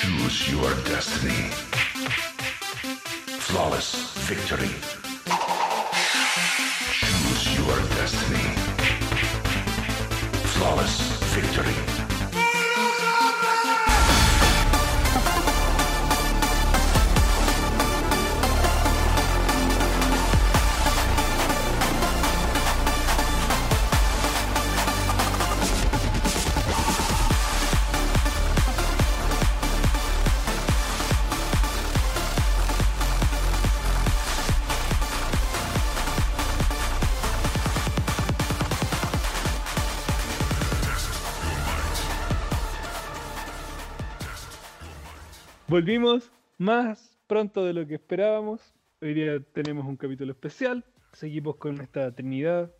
Choose your destiny. Flawless victory. Choose your destiny. Flawless victory. Volvimos más pronto de lo que esperábamos. Hoy día tenemos un capítulo especial. Seguimos con esta trinidad.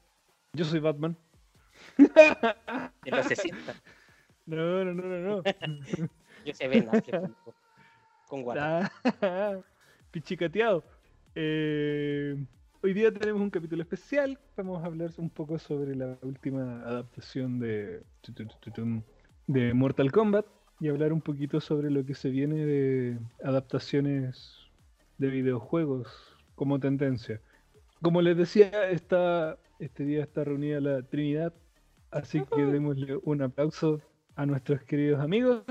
Yo soy Batman. Los 60. No, no, no, no, no. Yo Ben Affleck, con guata. Ah, Pichicateado. Eh, hoy día tenemos un capítulo especial. Vamos a hablar un poco sobre la última adaptación de, de Mortal Kombat y hablar un poquito sobre lo que se viene de adaptaciones de videojuegos como tendencia. Como les decía, esta, este día está reunida la Trinidad, así que démosle un aplauso a nuestros queridos amigos,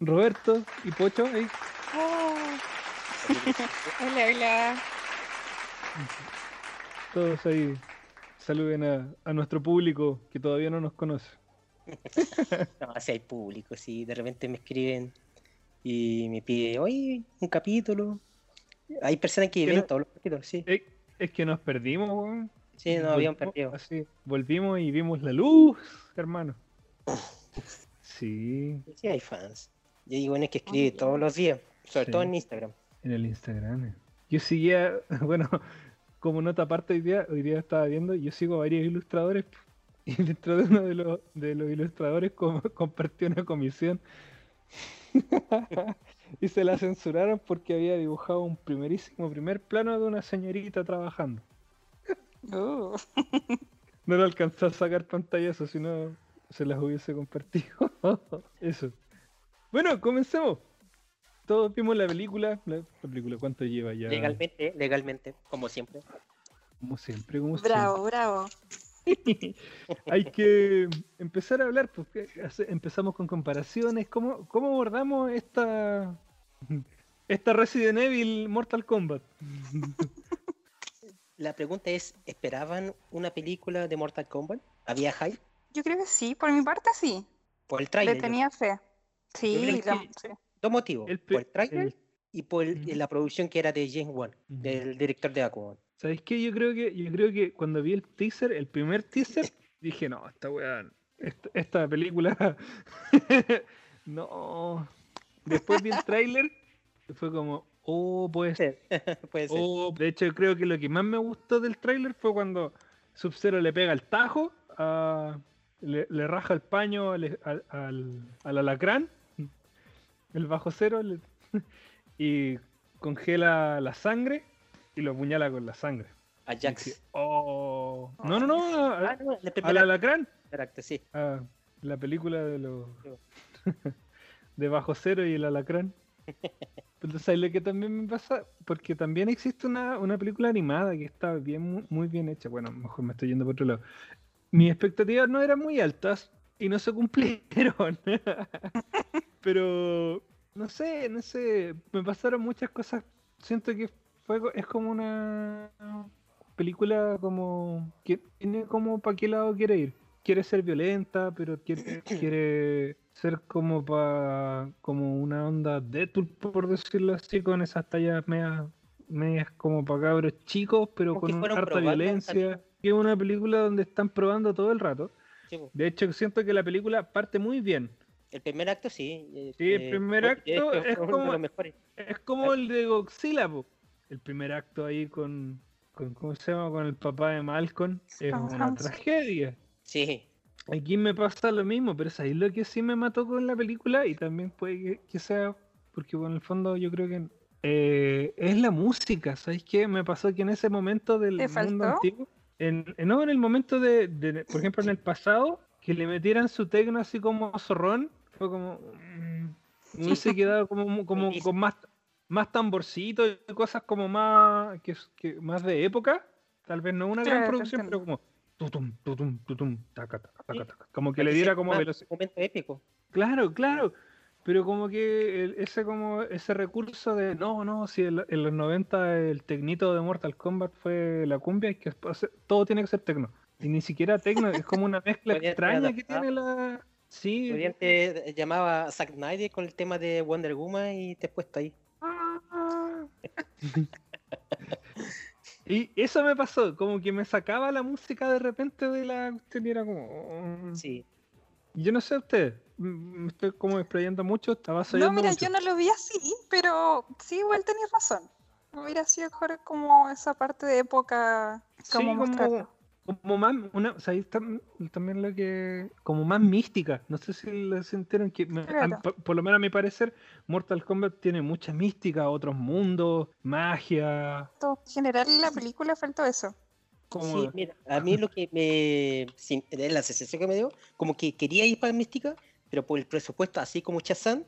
Roberto y Pocho. ahí. Hola, hola. Todos ahí saluden a, a nuestro público que todavía no nos conoce. No, si hay público, si de repente me escriben y me piden, oye, un capítulo. Hay personas que ¿Qué ven no- todos los capítulos, sí. Es que nos perdimos, weón. Sí, no habían Volvimos- perdido. así, volvimos y vimos la luz, hermano. Sí, Sí, hay fans. Y hay buenos que escriben todos los días, sobre Sí. todo en Instagram. en el Instagram. eh. Yo seguía, bueno, como nota aparte hoy día, hoy día estaba viendo, yo sigo a varios ilustradores y dentro de uno de los, de los ilustradores com- compartió una comisión y se la censuraron porque había dibujado un primerísimo primer plano de una señorita trabajando. Uh, No le alcanzó a sacar pantallazo, si no se las hubiese compartido. Eso. Bueno, comencemos. Todos vimos la película. La, la película, ¿cuánto lleva ya? Legalmente, legalmente, como siempre. Como siempre, como bravo, bravo. siempre. Hay que empezar a hablar, porque hace- empezamos con comparaciones. ¿Cómo, cómo abordamos esta, esta Resident Evil Mortal Kombat? La pregunta es, ¿esperaban una película de Mortal Kombat? ¿Había hype? Yo creo que sí, por mi parte sí. Por el Le tráiler. yo- tenía fe. Sí, la-. Dos motivos. El por el tráiler el- y por el- la producción que era de James Wan, del director de Aquaman. ¿Sabéis qué? Yo creo que, yo creo que cuando vi el teaser, el primer teaser, dije, no, esta weá, esta, esta película, no. Después vi el tráiler, y fue como, oh, pues, Puede ser. oh. De hecho, creo que lo que más me gustó del tráiler fue cuando Sub-Zero le pega el tajo, le, le raja el paño al, al, al- al alacrán, el bajo cero, le- y congela la sangre y lo apuñala con la sangre. A Jax. oh. No, no, no, a- Ah, no, al alacrán. acto, sí. Ah, la película de los de Bajo Cero y el Alacrán. Pero ¿sabes lo que también me pasa? Porque también existe una, una película animada que está bien, mu- muy bien hecha. Bueno, mejor me estoy yendo por otro lado. Mis expectativas no eran muy altas y no se cumplieron. Pero no sé, no sé, me pasaron muchas cosas. Siento que fue, es como una película como que tiene como para qué lado quiere ir. Quiere ser violenta, pero quiere, quiere ser como pa, como una onda Deadpool, por decirlo así, con esas tallas medias, medias como para cabros chicos, pero Como con harta probando violencia. Que es una película donde están probando todo el rato. De hecho, siento que la película parte muy bien. El primer acto sí. Sí, el eh, primer acto es como-. Es como el de Godzilla, po. El primer acto ahí con, con ¿cómo se llama? Con el papá de Malcolm. Es una tragedia. Sí. Aquí me pasa lo mismo, pero es ahí lo que sí me mató con la película y también puede que, que sea, porque bueno, en el fondo yo creo que eh, es la música, ¿sabes qué? Me pasó que en ese momento del ¿Te mundo faltó? antiguo, en, en- no, en el momento de, de- por ejemplo, en el pasado, que le metieran su tecno así como zorrón, fue como... mm, Me hubiese quedado como, como con más, más tamborcitos y cosas como más, que, que más de época. Tal vez no una gran producción, pero como tutum, tutum, tutum, taca, taca, taca, taca. Como que le diera como velocidad. Un momento épico. Claro, claro. Pero como que el- ese como ese recurso de no, no, si en, en los 90 el tecnito de Mortal Kombat fue la cumbia, y que todo tiene que ser tecno. Y ni siquiera tecno, es como una mezcla extraña que tiene la. Sí. Oriente llamaba Zack Snyder con el tema de Wonder Woman y te he puesto ahí. Y eso me pasó, como que me sacaba la música de repente de la cuestión y era como. mm. Sí. Yo no sé usted, me estoy como explayando mucho, estaba No, mira, mucho. yo no lo vi así, pero sí, igual tenías razón. Hubiera sido mejor como esa parte de época, Sí, como. Como más, una, o sea, ahí está también lo que, como más mística, no sé si lo sintieron que, me- a- por, por lo menos a mi parecer, Mortal Kombat tiene mucha mística, otros mundos, magia, Todo- En general, la película faltó eso. como, Sí, mira, a mí lo que me. sí, es la sensación que me dio, como que quería ir para Mística, pero por el presupuesto, así como Chazán,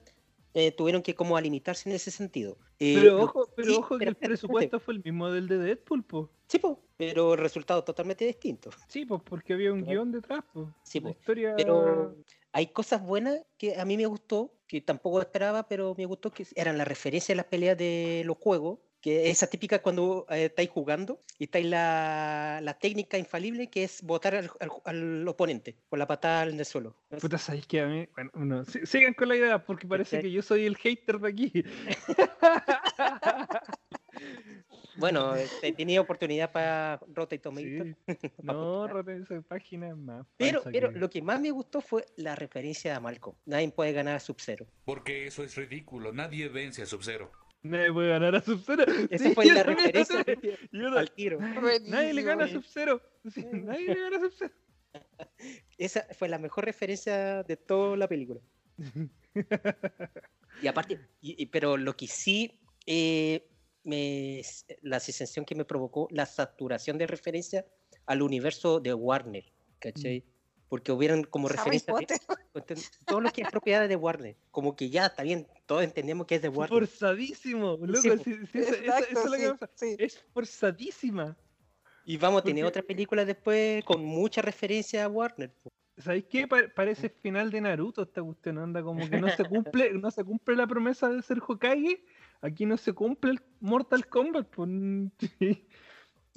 eh, tuvieron que como a limitarse en ese sentido. Eh, pero ojo, pero ojo que pero el presupuesto fue el mismo del de Deadpool, po. Sí, po, pero el resultado totalmente distinto. Sí, pues porque había un Claro. guion detrás, pues. Sí, po, historia. Pero hay cosas buenas que a mí me gustó, que tampoco esperaba, pero me gustó que eran las referencias a las peleas de los juegos, que esa típica cuando eh, estáis jugando y estáis la, la técnica infalible que es botar al, al- al oponente con la patada en el suelo. Puta, sabéis que a mí. Bueno, no, sí- sigan con la idea porque parece que yo soy el hater de aquí. Bueno, he tenido oportunidad para Rotten Tomatoes. Sí. No, Rotten esa página es más. Pero, pero que- lo que más me gustó fue la referencia a Malcolm. Nadie puede ganar a Sub-Zero. Porque eso es ridículo. Nadie vence a Sub-Zero. Nadie puede ganar a Sub-Zero. Esa Sí, fue la referencia no- al tiro. Nadie le gana a. Sub-Zero. Sí, nadie le gana a Sub-Zero. Esa fue la mejor referencia de toda la película. Y aparte, y- y- pero lo que sí, eh, me, la sensación que me provocó la saturación de referencia al universo de Warner, ¿cachai? Porque hubieran como Harry referencia todo lo que es propiedad de Warner. Como que ya está bien, todos entendemos que es de Warner. Forzadísimo, loco. Sí, sí, sí, eso, eso- eso Exacto, es lo que sí, pasa. sí. Es forzadísima. Y vamos a tener porque- otra película después con mucha referencia a Warner. ¿Sabéis qué? Pa- parece final de Naruto esta cuestión, anda como que no se cumple, no se cumple la promesa de ser Hokage. Aquí no se cumple el Mortal Kombat. Pues.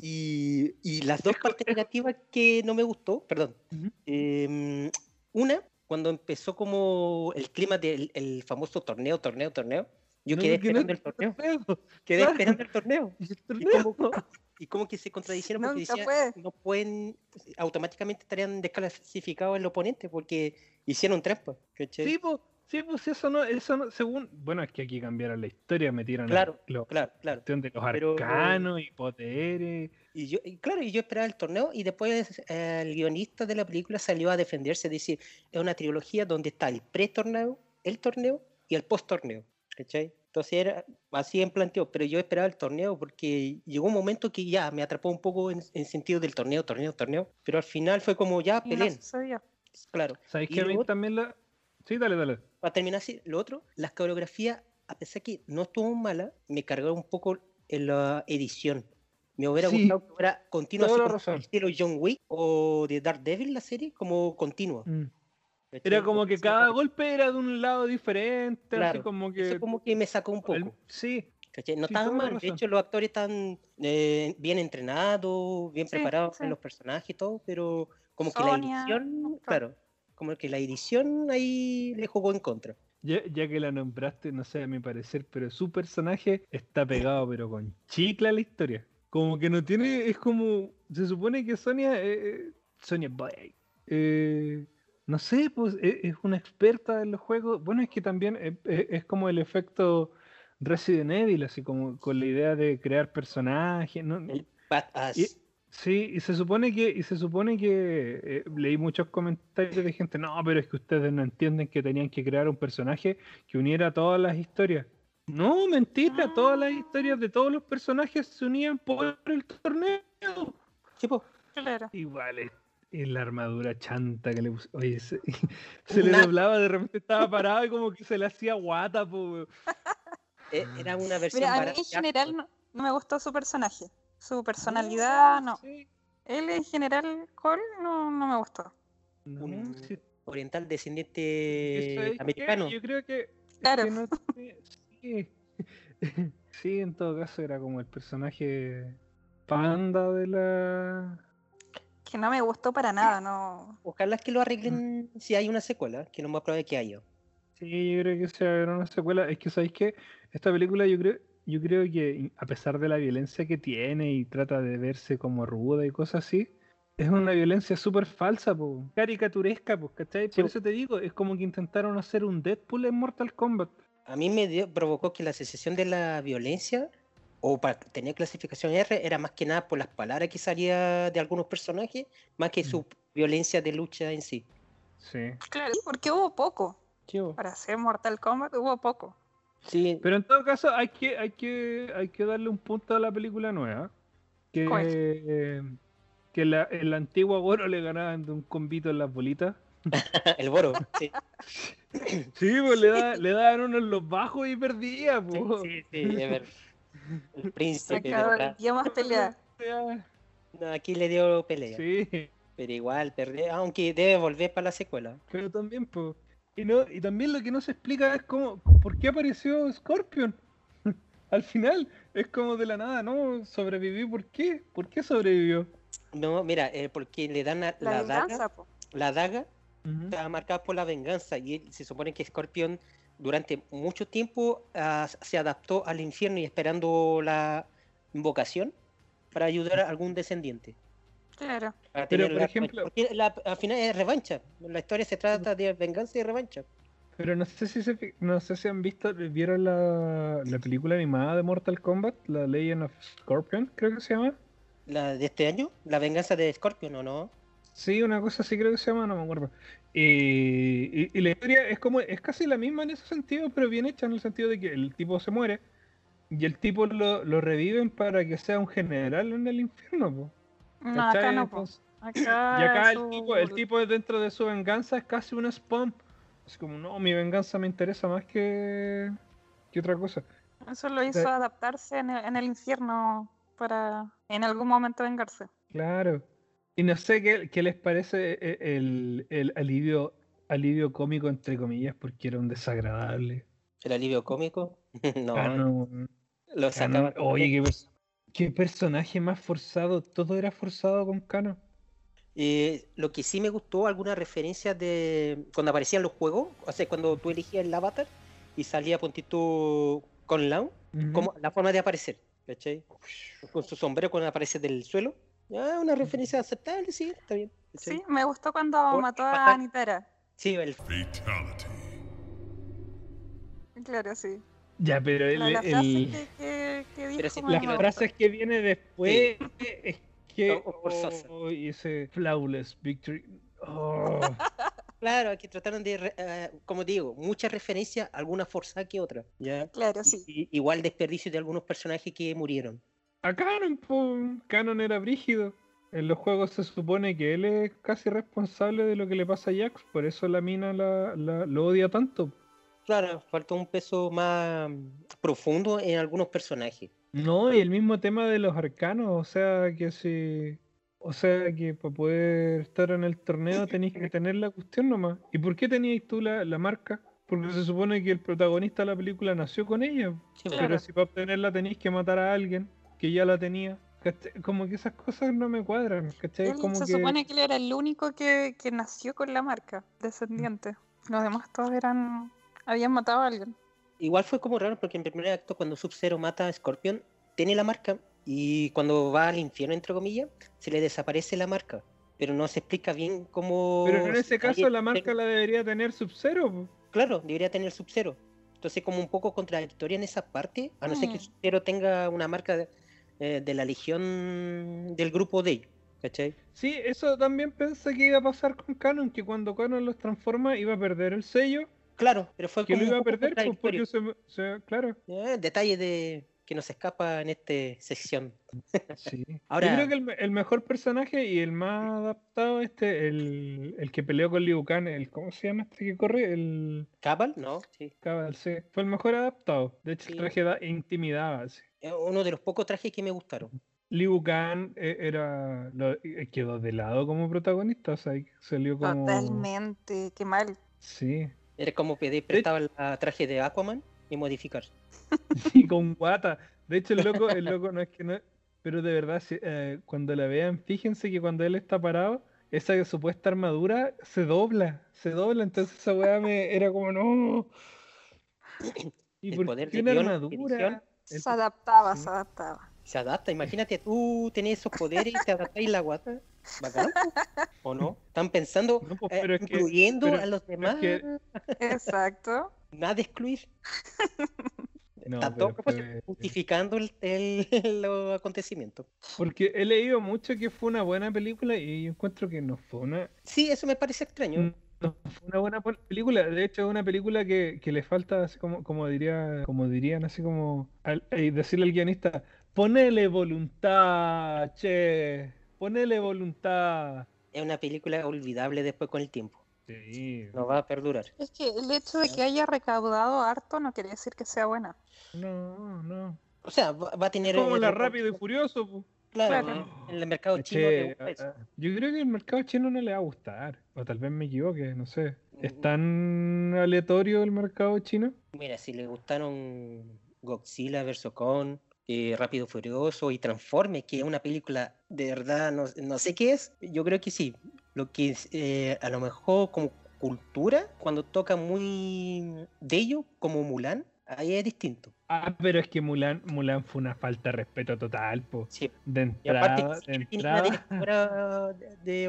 Y, y las dos partes negativas que no me gustó, perdón. Ujú. em, una, cuando empezó como el clima del el famoso torneo, torneo, torneo. Yo No, quedé no esperando el torneo. torneo. Quedé claro. esperando el torneo. Y el Y torneo. como, y como que se contradicieron porque fue. no pueden, automáticamente estarían desclasificados el oponente porque hicieron trampa. ¿cachai? Sí, pues, sí, pues eso no, eso no, según, bueno, es que aquí cambiaron la historia, metieron la- Claro, lo- Claro, claro. cuestión de los Pero- arcanos y poderes. Y yo, y claro, y yo esperaba el torneo y después eh, el guionista de la película salió a defenderse, decir, es una trilogía donde está el pre-torneo, el torneo y el post-torneo. ¿Cachai? Entonces era así en planteo, pero yo esperaba el torneo porque llegó un momento que ya me atrapó un poco en, en sentido del torneo, torneo, torneo, pero al final fue como ya no peleen, sucedió. claro. ¿Sabéis Y que a mí también la... Sí, dale, dale. Para terminar así, lo otro, las coreografías, a pesar que no estuvo mala, me cargaron un poco en la edición. Me hubiera Sí, gustado que fuera continua, así estilo John Wick o de Daredevil, la serie, como continua. Mm. Era como que cada golpe era de un lado diferente, así Claro, como que... Eso como que me sacó un el- poco. Sí, ¿cachai? No sí, estaban mal, de hecho los actores están eh, bien entrenados, bien Sí, preparados en los personajes y todo, pero como que la Sonia, edición, claro. Como que la edición ahí le jugó en contra. ya, ya que la nombraste, no sé a mi parecer, pero su personaje está pegado, pero con chicla a la historia. Como que no tiene, es como, se supone que Sonia, eh, eh, Sonia Boy, eh, no sé, pues e- es, una experta en los juegos. Bueno, es que también eh, es como el efecto Resident Evil, así como con la idea de crear personajes. ¿no? El badass. Sí, y se supone que, y se supone que eh, leí muchos comentarios de gente, no, pero es que ustedes no entienden que tenían que crear un personaje que uniera todas las historias. No, mentira, todas las historias de todos los personajes se unían por el torneo. Sí, po. Claro. Igual es, la armadura chanta que le puso. Oye, se, se le doblaba, de repente estaba parado y como que se le hacía guata, po. Eh, Era una versión Mira, a mí en general no, no me gustó su personaje. Su personalidad, no. Sí. Él en general, Cole, no, no me gustó. No, Un oriental ¿sabes descendiente americano. Yo creo que. es Claro. que no sí. Sí, en todo caso era como el personaje panda de la. Que no me gustó para nada, no. Ojalá que lo arreglen si hay una secuela, que lo más probable que haya. Sí, yo creo que se va a ver una secuela. Es que, ¿sabéis qué? Esta película yo creo, yo creo que a pesar de la violencia que tiene y trata de verse como ruda y cosas así, es una violencia súper falsa, po, caricaturesca, pues, ¿cachai? Por Sí. eso te digo, es como que intentaron hacer un Deadpool en Mortal Kombat. A mí me dio- provocó que la sensación de la violencia, o para tener clasificación R, era más que nada por las palabras que salía de algunos personajes, más que Mm. su violencia de lucha en sí. Sí. Claro, porque hubo poco. Para hacer Mortal Kombat hubo poco. Sí, Pero en todo caso, hay que, hay que, hay que darle un punto a la película nueva. Que, ¿Cuál? eh, que la, el antiguo Goro le ganaban de un combito en las bolitas. el Boro. Sí, Sí, pues le, da, le daban uno en los bajos y perdía, sí, pues. sí, sí, es ver- El príncipe dio más pelea. No, aquí le dio pelea. Sí, Pero igual perdió, aunque debe volver para la secuela. pero también, pues. Y, no, y también lo que no se explica es cómo, por qué apareció Scorpion. Al final, es como de la nada, ¿no? Sobrevivió, ¿por qué? ¿Por qué sobrevivió? No, mira, eh, porque le dan a- La la, daga, po. la daga está marcada por la venganza y él- se supone que Scorpion durante mucho tiempo ah, se adaptó al infierno y esperando la invocación para ayudar a algún descendiente. Claro. para Pero, por la ejemplo-. Porque la- al final es revancha. La historia se trata de venganza y revancha. Pero no sé si se, fi- no sé si han visto, vieron la, la película animada de Mortal Kombat, la Legend of Scorpion, creo que se llama. La de este año, la venganza de Scorpion, ¿o no? Sí, una cosa así creo que se llama, no me acuerdo. Y, y- y la historia es como, es casi la misma en ese sentido, pero bien hecha en el sentido de que el tipo se muere y el tipo lo, lo reviven para que sea un general en el infierno, po, No, acá no. Entonces- Acá y acá el su- tipo, el tipo dentro de su venganza es casi un spam. Es como, no, mi venganza me interesa más que, que otra cosa. Eso lo hizo adaptarse en el, en el infierno para en algún momento vengarse. Claro. Y no sé qué, qué les parece e- el, el alivio, alivio cómico, entre comillas, porque era un desagradable. El alivio cómico. no, Canon- lo Canon- sacaba. Oye, qué, qué personaje más forzado. Todo era forzado con Cano. Eh, lo que sí me gustó, algunas referencias de cuando aparecían los juegos, o sea, cuando tú elegías el avatar y salía puntito con Lau, como la forma de aparecer, ¿cachai? Con su sombrero cuando aparece del suelo. Ah, una referencia aceptable, sí, está bien. ¿cachai? Sí, me gustó cuando Por- mató a Anitara. Sí, el Fatality. Claro, sí. Ya, pero el, La, el- frase que, que, que dijo las frases que viene después es que. Oh, y ese flawless victory. Oh. Claro, aquí trataron de, re- eh, como digo, muchas referencias, algunas forzadas que otras. ¿ya? Claro, sí. Y- igual desperdicio de algunos personajes que murieron. A Canon, po. Canon era brígido. En los juegos se supone que él es casi responsable de lo que le pasa a Jax, por eso la mina la, la- lo odia tanto. Claro, faltó un peso más mm, profundo en algunos personajes. No, y el mismo tema de los arcanos, o sea que si. O sea que para poder estar en el torneo tenéis que tener la cuestión nomás. ¿Y por qué teníais tú la, la marca? Porque se supone que el protagonista de la película nació con ella. Sí, Claro. Pero si para obtenerla tenéis que matar a alguien que ya la tenía. ¿cachai? Como que esas cosas no me cuadran, ¿cachai? Él Como se que... supone que él era el único que, que nació con la marca, descendiente. Los demás todos eran. Habían matado a alguien. Igual fue como raro porque en primer acto cuando Sub-Zero mata a Scorpion, tiene la marca y cuando va al infierno, entre comillas, se le desaparece la marca. Pero no se explica bien cómo... Pero en ese caso la marca ten- la debería tener Sub-Zero. Claro, debería tener Sub-Zero. Entonces como un poco contradictoria en esa parte, a no ser que Mm. Sub-Zero tenga una marca de, eh, de la legión del grupo de ellos, ¿cachai? Sí, eso también pensé que iba a pasar con Canon, que cuando Canon los transforma iba a perder el sello, Claro, pero fue que lo iba a perder, pues, porque se, se- claro. Eh, detalle de, que nos escapa en esta sección. Sí. Ahora- Yo creo que el, me- el mejor personaje y el más adaptado, este, el, el que peleó con Liu Kang, el, ¿cómo se llama este que corre? El ¿Cabal? No, sí. Cabal, sí. Fue el mejor adaptado. De hecho, Sí. el traje da- intimidaba. sí. Es uno de los pocos trajes que me gustaron. Liu Kang eh, era lo- eh, quedó de lado como protagonista, o sea, ahí salió como Totalmente, qué mal. sí, Era como pedir prestaba el traje de Aquaman y modificar. y con guata. De hecho, el loco, el loco no es que no, pero de verdad, sí, eh, cuando la vean, fíjense que cuando él está parado, esa supuesta armadura se dobla, se dobla, entonces esa weá me era como no. ¿Y El por poder de una guion, armadura? edición. El- Se adaptaba, sí. se adaptaba. Se adapta, imagínate, tú tenés esos poderes y te adaptáis la guata. Bacán. ¿O no? Están pensando, No, pues, eh, que- incluyendo pero a los demás. que- Exacto. Nada de excluir. No, todo fue- justificando el, el- los acontecimientos. Porque he leído mucho que fue una buena película y yo encuentro que no fue una, Sí, eso me parece extraño. no fue una buena película. De hecho, es una película que, que le falta, así como, como diría, como dirían, así como al- eh, decirle al guionista, ponele voluntad, che, ponele voluntad. Es una película olvidable después con el tiempo. Sí, No va a perdurar. Es que el hecho de que haya recaudado harto no quiere decir que sea buena. no, no. O sea, va, a tener. Como la Rápido y Furioso. po. Claro, Claro. en el mercado Es chino que, gusta eso. ah, ah, yo creo que el mercado chino no le va a gustar. O tal vez me equivoque, no sé. ¿Es Mm. tan aleatorio el mercado chino? Mira, si le gustaron Godzilla vs. Kong, eh, Rápido Furioso y Transformers, que es una película de verdad, no, no sé qué es, yo creo que sí. Lo que es, eh, a lo mejor como cultura, cuando toca muy de ello, como Mulan, ahí es distinto. Ah, pero es que Mulan, Mulan fue una falta de respeto total, po. Sí. De Y aparte, entrada, de entrada.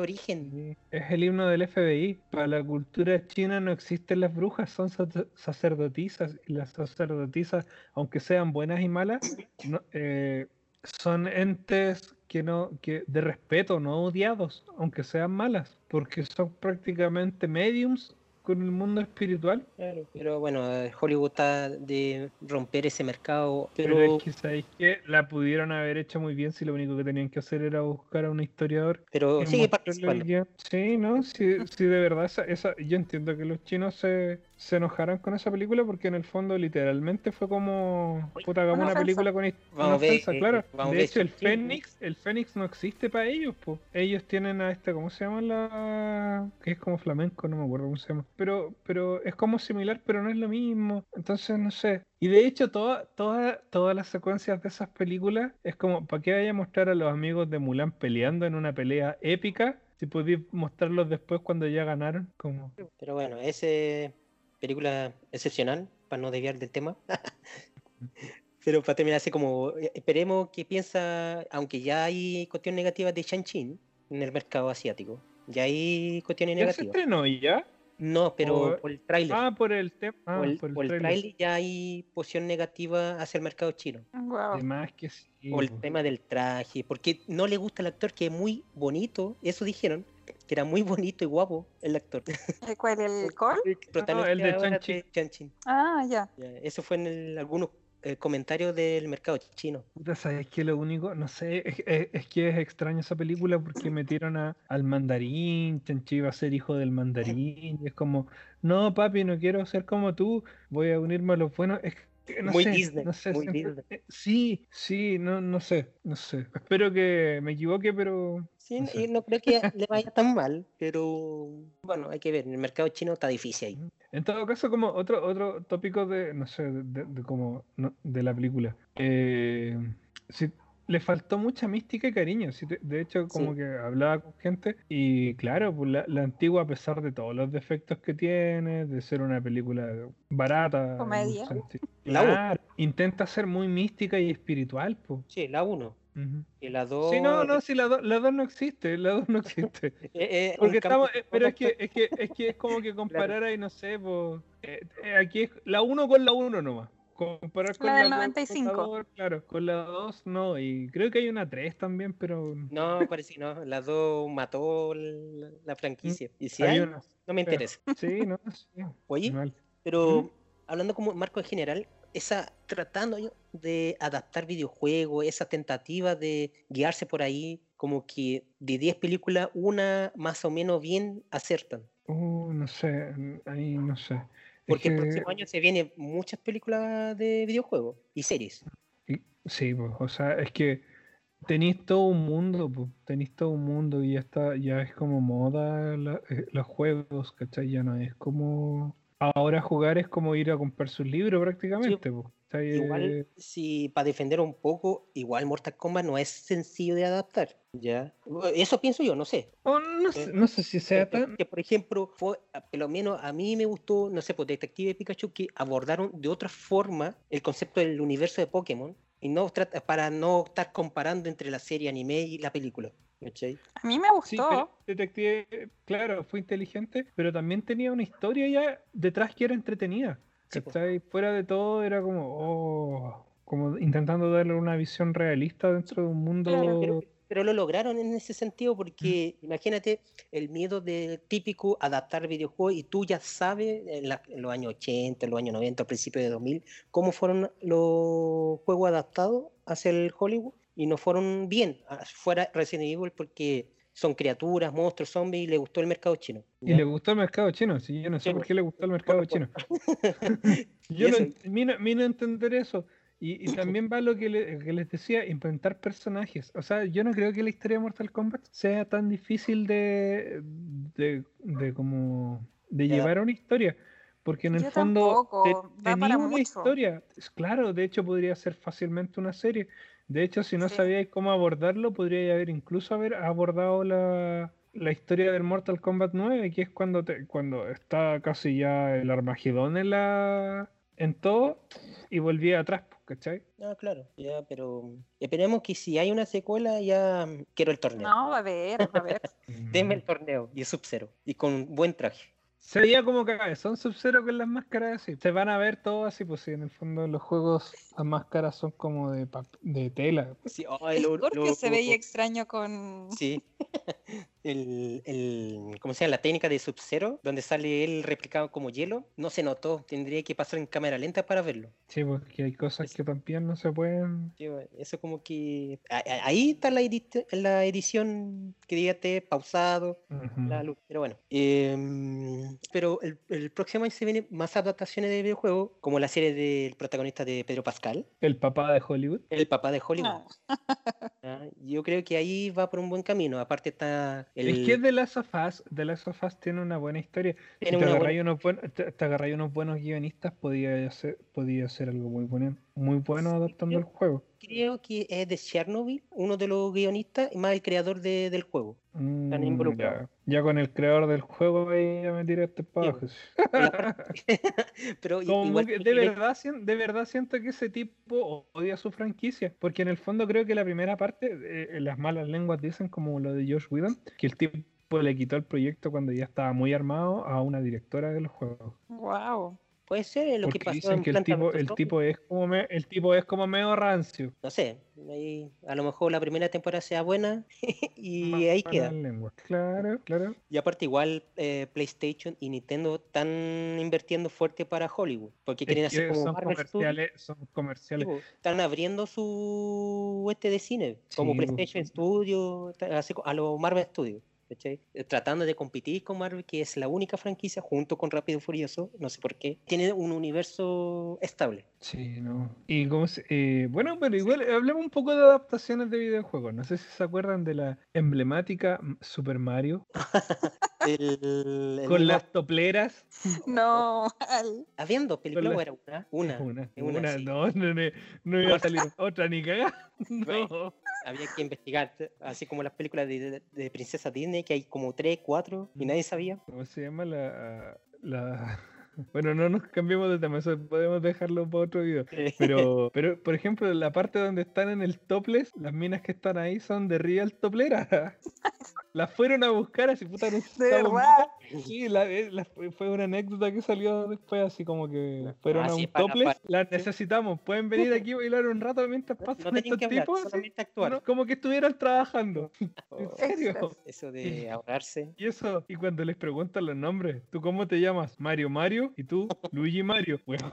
origen. Es el himno del FBI. Para la cultura china no existen las brujas, son sac- sacerdotisas. Y las sacerdotisas, aunque sean buenas y malas, no- eh, son entes que no, que de respeto, no odiados, aunque sean malas, porque son prácticamente mediums con el mundo espiritual. Claro, pero bueno, Hollywood está de romper ese mercado, Pero, pero, es que sabéis que la pudieron haber hecho muy bien si lo único que tenían que hacer era buscar a un historiador pero sigue participando. Sí, ¿no? Sí, sí, de verdad, esa, esa- yo entiendo que los chinos se, se enojaran con esa película porque en el fondo literalmente fue como, puta, hagamos Una película con una ver, ofensa, claro. De hecho, el. Fénix, el Fénix no existe para ellos, pues. Ellos tienen a este, ¿cómo se llama la...? que es como flamenco, no me acuerdo cómo se llama. Pero, pero es como similar, pero no es lo mismo. Entonces, no sé. Y de hecho, toda, toda, todas las secuencias de esas películas es como, ¿para qué vaya a mostrar a los amigos de Mulan peleando en una pelea épica? Si podéis mostrarlos después cuando ya ganaron, como... Pero bueno, esa película excepcional, para no desviar del tema. Pero para terminar, así como, eh, esperemos que piensa, aunque ya hay cuestiones negativas de Shang-Chi en el mercado asiático, ya hay cuestiones ¿Ya se negativas. estrenó ya? No, pero o- por el tráiler. Ah, por el tema. Ah, por el, por el por el tráiler. tráiler ya hay posición negativa hacia el mercado chino. Wow. Además que sí. O el tema del traje, porque no le gusta el actor que es muy bonito, eso dijeron, que era muy bonito y guapo el actor. ¿El cuál? ¿El Cole? El protagonista el de Shang-Chi. Ah, ya. Eso fue en el- algunos eh, comentarios del mercado chino. ¿sabes que Lo único, no sé, es, es- es que es extraño esa película porque metieron a, al mandarín, Chanchi iba a ser hijo del mandarín, y es como, no papi, no quiero ser como tú, voy a unirme a los buenos. Es que no Muy sé, Disney, no sé, muy siempre- Disney. sí, sí, no, no sé, no sé. Espero que me equivoque, pero Sí, No sé. no creo que le vaya tan mal, pero bueno, hay que ver, en el mercado chino está difícil ahí. En todo caso, como otro, otro tópico de, no sé, de, de- de como, no, de la película. Eh, si- le faltó mucha mística y cariño. de hecho, como Sí. que hablaba con gente y claro, pues la, la antigua, a pesar de todos los defectos que tiene, de ser una película barata, Comedia. sentido, La uno. claro, intenta ser muy mística y espiritual, pues. Sí, la 1 Ujú. y la 2. Sí, no, no, si la 2 la dos no existe, la 2 no existe. Eh, Porque estamos, eh, pero es que, es que es que es como que comparar ahí, no sé, pues, eh, eh, aquí es la 1 con la 1 nomás. Comparar con La del con 95. dos, claro, con la 2 no, y creo que hay una 3 también, pero No, parece que no. La 2 mató la, la franquicia. Y si hay hay, una. no me pero- interesa. Sí, no, sí. Oye, mal. pero hablando como marco en general, esa tratando de adaptar videojuegos, esa tentativa de guiarse por ahí, como que de 10 películas, una más o menos bien acertan. Uh, no sé, ahí no sé. Es Porque el próximo año se vienen muchas películas de videojuegos y series. sí, pues, o sea, es que tenéis todo un mundo, pues, tenéis todo un mundo y ya está, ya es como moda la- eh, los juegos, ¿cachai? Ya no es como... Ahora jugar es como ir a comprar sus libros prácticamente, pues. Eh, Igual, si para defender un poco, igual Mortal Kombat no es sencillo de adaptar. ¿ya? Eso pienso yo, no sé. oh, no, sé, no sé si sea Eh, eh, tan... Que, por ejemplo, fue, a- por lo menos a mí me gustó, no sé, por Detective Pikachu, que abordaron de otra forma el concepto del universo de Pokémon y no para no estar comparando entre la serie anime y la película. ¿Cachai? A mí me Sí, gustó. pero Detective, claro, fue inteligente, pero también tenía una historia ya detrás que era entretenida. Sí, po. ¿cachai? Fuera de todo era como, oh, como intentando darle una visión realista dentro de un mundo. Claro, pero, pero lo lograron en ese sentido porque imagínate el miedo de típico adaptar videojuegos y tú ya sabes en, la- en los años 80, en los años 90, al principio de 2000, cómo fueron los juegos adaptados hacia el Hollywood y no fueron bien, ah, fuera Resident Evil porque son criaturas, monstruos, zombies y le gustó el mercado chino. Y ¿ya? le gustó el mercado chino, sí, yo no sé Sí, por po. qué le gustó el mercado Por- chino. Y Yo no, eso- ent- mi no- mi no entender eso. Y, y también va lo que, le- que les decía, inventar personajes. O sea, yo no creo que la historia de Mortal Kombat sea tan difícil de, de, de como de llevar a una historia. Porque en el Yo fondo te- da tenía una mucho. historia. Es Claro, de hecho podría ser fácilmente una serie. De hecho, si no Sí. sabíais cómo abordarlo, podría haber incluso haber abordado la, la historia del Mortal Kombat 9, que es cuando te, cuando está casi ya el Armagedón en la en todo y volvía atrás, pues, ¿cachai? Ah, claro, ya, pero esperemos que si hay una secuela ya quiero el torneo. No, va a ver, va a ver. Denme el torneo y es Sub-Zero y con buen traje. Se veía como cabezón Sub-Zero con las máscaras así. Se van a ver todo así, pues sí, en el fondo en los juegos las máscaras son como de, de tela. Sí, Scorpio lo- se veía extraño con. Sí. El, el, ¿cómo se llama? La técnica de Sub-Zero, donde sale él replicado como hielo, no se notó. Tendría que pasar en cámara lenta para verlo. Sí, porque hay cosas que también no se pueden. Sí, Eso como que... a- a- Ahí está la, edit- la edición que dígate pausado, Ujú. la luz. Pero bueno. em, pero el, el próximo año se vienen más adaptaciones de videojuegos, como la serie del protagonista de Pedro Pascal, El papá de Hollywood. el papá de Hollywood. No. ¿ah? Yo creo que ahí va por un buen camino. Aparte está el... Es que The Last of Us, The Last of Us tiene una buena historia. Si te agarráis buena- unos, buen- agarráis unos buenos guionistas, podía ser, podía ser algo muy bueno, muy bueno adaptando el juego. Creo que es de Chernobyl, uno de los guionistas, y más el creador de- del juego. Mm, ya. Ya con el creador del juego ahí ya me Sí. Pero Como igual que tiene de verdad, sien- de verdad siento que ese tipo odia su franquicia, porque en el fondo creo que la primera parte, eh, las malas lenguas dicen como lo de Josh Whedon, que el tipo le quitó el proyecto cuando ya estaba muy armado a una directora del juego. Wow. Puede ser lo que pasó dicen en que el tipo, el tipo es como me- el tipo es como medio rancio. No sé, ahí a lo mejor la primera temporada sea buena y ahí queda. Claro, claro. Y aparte igual eh, PlayStation y Nintendo están invirtiendo fuerte para Hollywood, porque Es quieren hacer como son Marvel Studios. comerciales, son Sí, comerciales. po, Están abriendo su este de cine, como Sí, po. PlayStation Studio, ta- así co- a los Marvel Studios. ¿Cachai? Eh, Tratando de competir con Marvel, que es la única franquicia junto con Rápido y Furioso, no sé por qué, tiene un universo estable. Sí, no. Y como se- eh, bueno, pero igual eh, hablemos un poco de adaptaciones de videojuegos. No sé si se acuerdan de la emblemática Super Mario El- el con mismo- las topleras. No, al- ¿Habían dos películas la- era una? Una. Una, una, una, sí. no, no, no, no iba a salir otra ni cagar. No. Había que investigar, así como las películas de, de, de Princesa Disney, que hay como tres, cuatro, y nadie sabía. ¿Cómo se llama la, la... Bueno, no nos cambiemos de tema, eso podemos dejarlo para otro video. Pero, pero, por ejemplo, la parte donde están en el topless, las minas que están ahí son de real toplera. Las fueron a buscar así, puta, no de verdad. Sí, la- eh, la- fue- una anécdota que salió después, así como que fueron Ah, a sí, un para- topless. para- Las necesitamos, pueden venir aquí a bailar un rato mientras No pasan tenían estos que hablar, tipos. así, solamente actuar. ¿no? Como que estuvieran trabajando. ¿En Oh, serio? Eso de ahorrarse. Y eso, y cuando les preguntan los nombres, ¿tú cómo te llamas? Mario Mario y tú Luigi Mario. Bueno,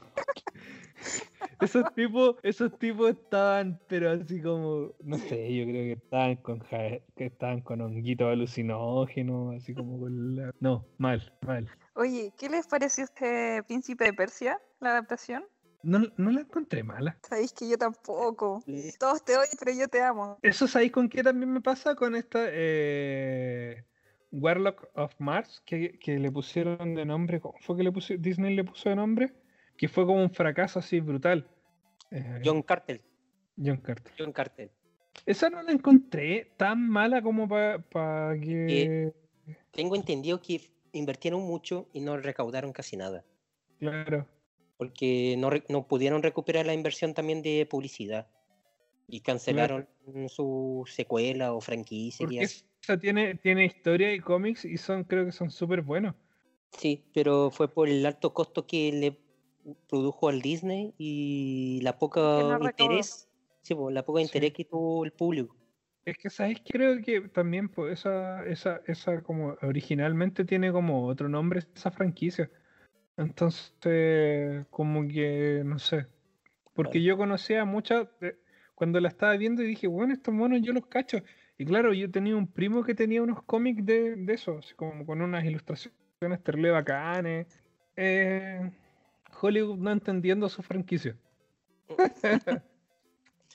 esos tipos, esos tipos estaban, pero así como, no sé, yo creo que estaban con que estaban con honguitos alucinógenos, así como con la... No, mal, mal. Oye, ¿qué les pareció este Príncipe de Persia, la adaptación? No, no la encontré mala. Sabéis que yo tampoco. Sí. Todos te odian, pero yo te amo. Eso sabéis con qué también me pasa con esta eh, Warlock of Mars, que, que le pusieron de nombre, ¿cómo fue que le puso, Disney le puso de nombre? Que fue como un fracaso así brutal. Eh, John Carter. John Carter. John Carter. Esa no la encontré tan mala como para que... Tengo entendido que invirtieron mucho y no recaudaron casi nada. Claro. Porque no, no pudieron recuperar la inversión también de publicidad. Y cancelaron su secuela o franquicia. Porque así. esa tiene, tiene historia y cómics y son creo que son súper buenos. Sí, pero fue por el alto costo que le produjo al Disney y la poca no interés. Sí, pues, la poca Sí. interés que tuvo el público. Es que, ¿sabes? Creo que también pues, esa, esa, esa como originalmente tiene como otro nombre esa franquicia. Entonces, como que, no sé. Porque yo conocía muchas, de- cuando la estaba viendo y dije, bueno, estos monos yo los cacho. Y claro, yo tenía un primo que tenía unos cómics de, de eso, así como con unas ilustraciones terrible bacanes. Eh, Hollywood no entendiendo su franquicia.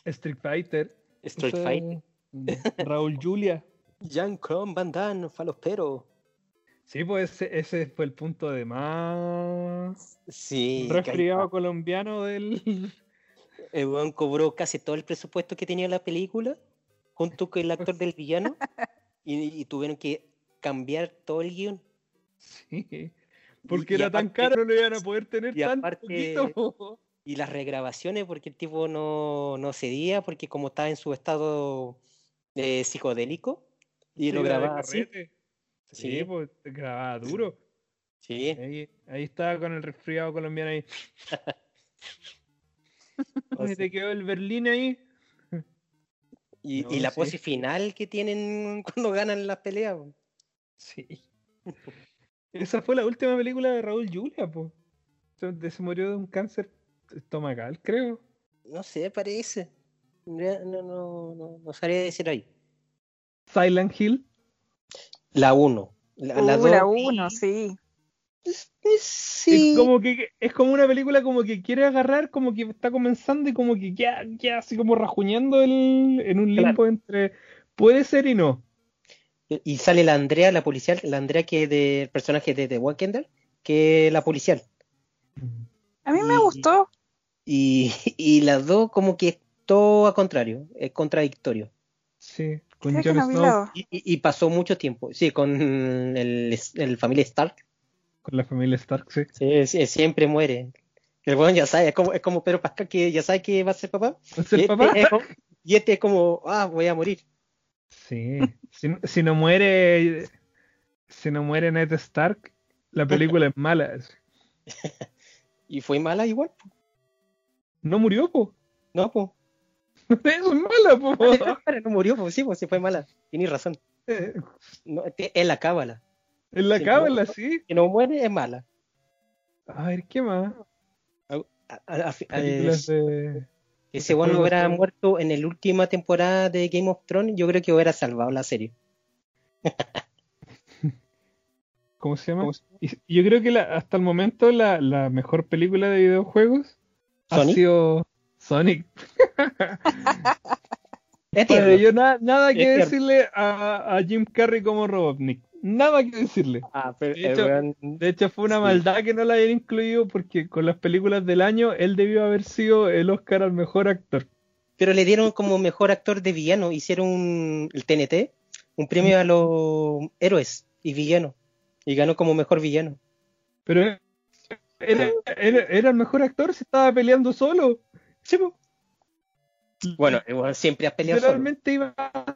Street Fighter. Street Fighter. Raúl Julia. Jean-Claude Van Damme, Falospero. Sí, pues ese, ese fue el punto de más Sí, resfriado colombiano del. El weón cobró casi todo el presupuesto que tenía la película, junto con el actor del villano, y, y tuvieron que cambiar todo el guion. Sí. Porque y era tan aparte- caro, no lo iban a poder tener y tan aparte- poquito. Y las regrabaciones, porque el tipo no, no cedía, porque como estaba en su estado eh, psicodélico, y lo Sí, de grababa así. Sí, Sí. pues grababa duro. Sí, Ahí, ahí estaba con el resfriado colombiano ahí. o Se sea, te quedó el Berlín ahí. Y, la sí. pose final que tienen cuando ganan las peleas. po. Sí. Esa fue la última película de Raúl Julia, pues. Se, se murió de un cáncer estomacal, creo. No sé, parece. No, no, no, no sabría decir ahí. Silent Hill. La 1. La, la Uh, la dos, uno, sí. Sí. Es como que es como una película como que quiere agarrar, como que está comenzando y como que ya, ya así como rajuñando el, en un Claro. limbo entre puede ser y no. Y sale la Andrea, la policial, la Andrea que es del personaje de The Walking Dead, que es la policial. A mí me Y- gustó. Y, y las dos como que es todo a contrario, es contradictorio. Sí, con Jon Snow, y pasó mucho tiempo, sí, con el, el familia Stark, con la familia Stark, sí. sí, sí, siempre muere. El bueno ya sabe, es como, es como Pedro Pascal que ya sabe que va a ser papá. ¿Va a ser y, este papá? es como, y este es como, ah, voy a morir. Sí. Si, no- si no muere si no muere Ned Stark, la película es mala. Y fue mala igual, po. No murió, po. no, pues. Eso es mala, po. no murió, pues sí, pues sí fue mala. Tienes razón. Eh, No, te- es la cábala. En la no. sí. Que no muere es mala. A ver, ¿qué más? A- a- a- a- Películas de... ese bueno hubiera muerto en la última temporada de Game of Thrones, yo creo que hubiera salvado la serie. ¿Cómo se llama? Y yo creo que la- hasta el momento la, la mejor película de videojuegos ha sido Sonic. Es Bueno, yo na- nada que Es decirle a Jim Carrey como Robotnik. Nada que decirle. Ah, pero de el hecho- weón- De hecho, fue una Sí. maldad que no la hayan incluido porque con las películas del año él debió haber sido el Oscar al mejor actor. pero le dieron como mejor actor de villano, hicieron un, el TNT, un premio a los héroes y villanos, y ganó como mejor villano. Pero era, era, era el mejor actor si estaba peleando solo. Bueno, siempre ha peleado solo. Literalmente iba a.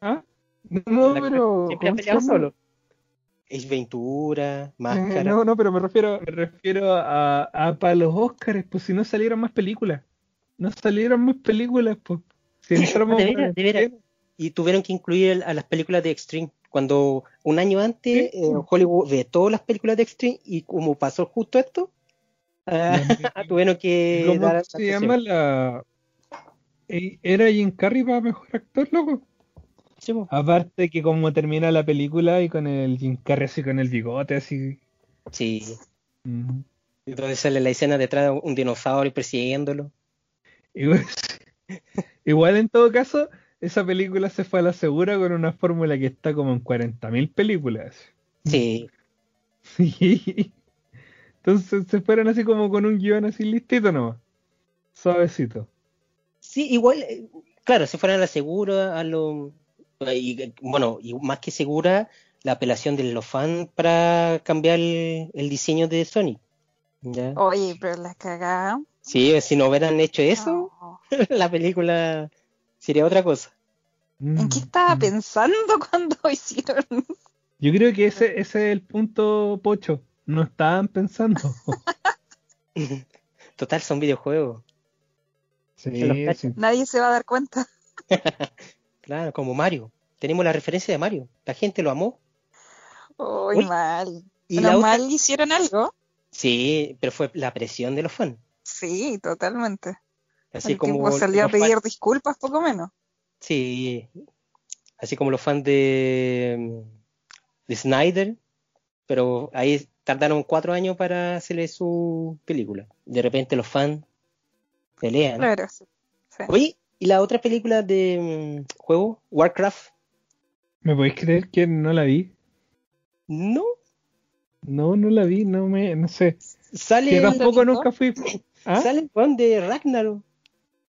¿Ah? No, pero. Siempre ha. Es Ventura, Eh, Máscara. no, no, pero me refiero, me refiero a, a para los Oscars, pues si no salieron más películas. No salieron más películas, pues. Si entramos De veras, de veras. Y tuvieron que incluir el- a las películas de Extreme. Cuando un año antes Sí. eh, Hollywood vetó las películas de Extreme y como pasó justo esto, Ah, tuvieron que ¿Cómo dar se llama la. Eh, Era Jim Carrey para mejor actor, loco. Sí. Aparte que como termina la película y con el Jim Carrey así con el bigote así. Sí. mm. Entonces sale la escena detrás de un dinosaurio persiguiéndolo. Igual, igual en todo caso, esa película se fue a la segura con una fórmula que está como en 40.000 películas. Sí. Sí. Entonces se fueron así como con un guion así listito nomás. Suavecito. Sí, igual, eh, claro, se fueran a la segura, a lo. Y, eh, bueno, y más que segura, la apelación de los fans para cambiar el, el diseño de Sonic. ¿ya? Oye, pero la cagada. Sí, si no hubieran hecho eso, No. la película sería otra cosa. ¿En qué Mm, estaba mm. pensando cuando hicieron? Yo creo que ese, ese es el punto pocho. No estaban pensando. Total, son videojuegos. Sí. Nadie se va a dar cuenta. Claro, como Mario. Tenemos la referencia de Mario. La gente lo amó. Uy, Uy, mal. Y otra- mal hicieron algo. Sí, pero fue la presión de los fans. Sí, totalmente. Así el como salió a fans- pedir disculpas, poco menos. Sí, así como los fans de, de Snyder, pero ahí tardaron cuatro años para hacerle su película. De repente los fans pelean. Claro, sí. sí. Oye, ¿y la otra película de mm, juego, Warcraft? ¿Me podéis creer que no la vi? No, No, no la vi, no me, no sé. sale Que tampoco nunca fui. ¿Ah? sale el de Ragnar.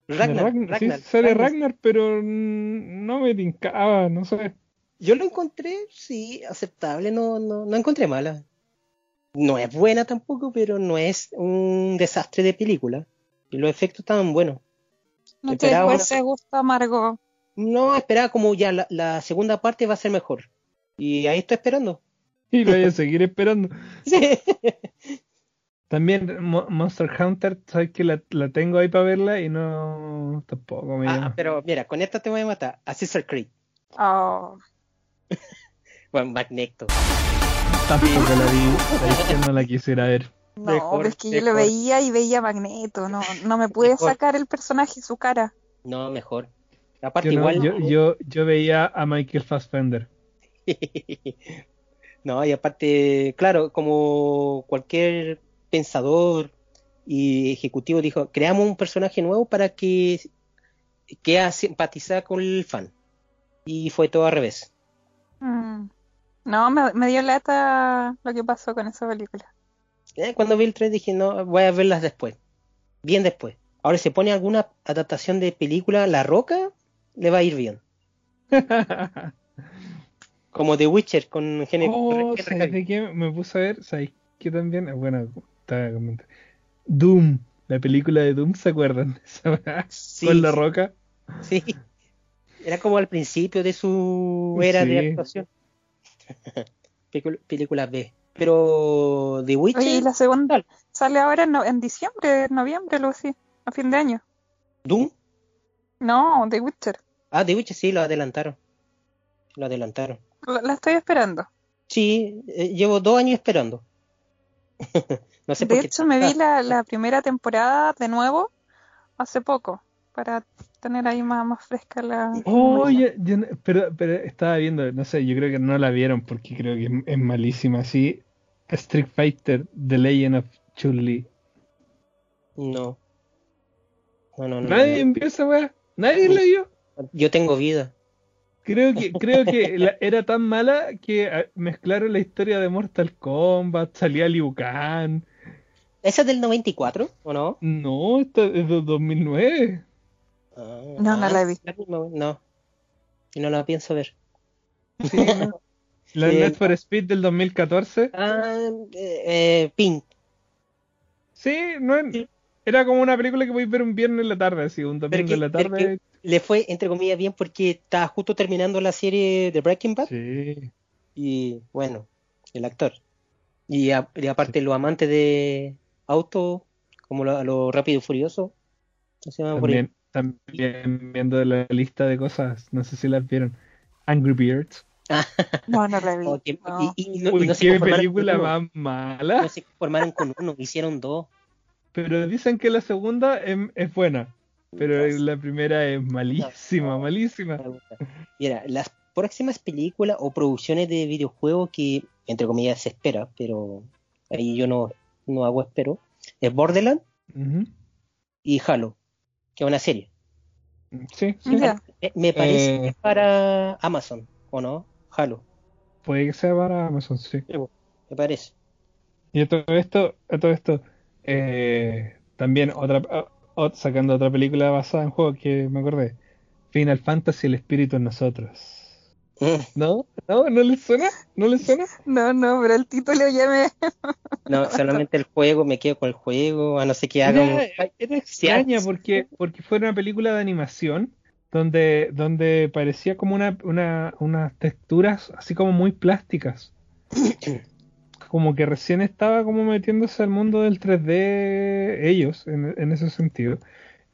Ragnar, Ragnar, sí, sale Ragnar. Pero no me tincaba, no sé. Yo lo encontré, sí, aceptable, no, no, no encontré mala. No es buena tampoco, pero no es un desastre de película. Y los efectos estaban buenos. No te Esperaba una- ese gusto amargo. No, esperaba como ya la, la segunda parte va a ser mejor. Y ahí estoy esperando. Y lo voy a seguir esperando. Sí. También Mo- Monster Hunter, sabes que la, la tengo ahí para verla y no tampoco me Ah, llama. pero mira, con esta te voy a matar. Assassin's Creed. Oh, Bueno, Magneto. Tampoco la vi, que no la quisiera ver. No, Mejor, pero es que yo lo veía y veía Magneto. No, no me pude Mejor. sacar el personaje y su cara. No, mejor. Aparte, Yo, no- igual. yo, yo, yo veía a Michael Fassbender. No, y aparte, claro, como cualquier pensador y ejecutivo dijo, creamos un personaje nuevo para que que simpatizar con el fan. Y fue todo al revés. Mm. No, me, me dio lata lo que pasó con esa película. Eh, Cuando vi el 3 dije, no, voy a verlas después. Bien después. Ahora, si pone alguna adaptación de película, La Roca, le va a ir bien. Como The Witcher con Henry, Oh, Henry ¿sabes Cavill. de qué me puse a ver? ¿Sabes qué también? Ah, Bueno, estaba comentando. Doom, la película de Doom, ¿se acuerdan? Sí, Con la roca. sí. Era como al principio de su era de actuación. Película B. Pero The Witcher, Oye, y la segunda sale ahora en, no- en diciembre, noviembre, algo así, a fin de año. Doom. No, The Witcher. Ah, The Witcher sí, lo adelantaron. Lo adelantaron. La, la estoy esperando. Sí, eh, llevo dos años esperando. no sé por De qué. hecho, me vi la, la primera temporada de nuevo hace poco, para tener ahí más, más fresca la... Oh, ya- ya pero, pero estaba viendo, no sé, yo creo que no la vieron porque creo que es, es malísima. Sí, Street Fighter, The Legend of Chun-Li. No. No, no, no. Nadie esa weá, nadie la vio. Yo tengo vida. Creo que, creo que la- era tan mala que ah, mezclaron la historia de Mortal Kombat, salía Liu Kang. ¿Esa es del 94 o no? No, esta es de 2009. Ah, No, no ah, la he visto. la misma, No. Y no la pienso ver. Sí, ¿no? La Sí. Net for Speed del 2014. Ah, eh, eh, Pink. Sí, no es- era como una película que podéis ver un viernes en la tarde, así, un domingo que- en la tarde. Le fue, entre comillas, bien porque estaba justo terminando la serie de Breaking Bad. Sí. Y bueno, el actor. Y, a- y aparte, los amantes de auto, como lo, lo rápido y furioso. ¿cómo se llama por ahí? También, viendo la lista de cosas, no sé si las vieron. Angry Birds. No, no la vi. Oh, que- no. y, y no, y Uy, no se qué película con uno. más mala. No se conformaron con uno, hicieron dos. pero dicen que la segunda es, es buena. Pero No, la primera es malísima, no. malísima. Mira, las próximas películas o producciones de videojuegos que, entre comillas, se espera, pero ahí yo no, no hago espero, es Borderland y Halo, que es una serie. Sí, sí. Ya. Eh, Me parece Eh. que es para Amazon, ¿o no? Halo, Puede que sea para Amazon, sí. me parece. Y a todo esto, a todo esto, eh, también otra, sacando otra película basada en juegos que me acordé. Final Fantasy, el espíritu en nosotros. ¿No? ¿No? ¿No les suena? ¿No les suena? No, no, pero el título ya me. No, solamente el juego, me quedo con el juego, a no ser que haga un... Era, era extraña porque, porque fue una película de animación donde, donde parecía como una, una, unas texturas así como muy plásticas. Como que recién estaba como metiéndose al mundo del 3D ellos, en, en ese sentido.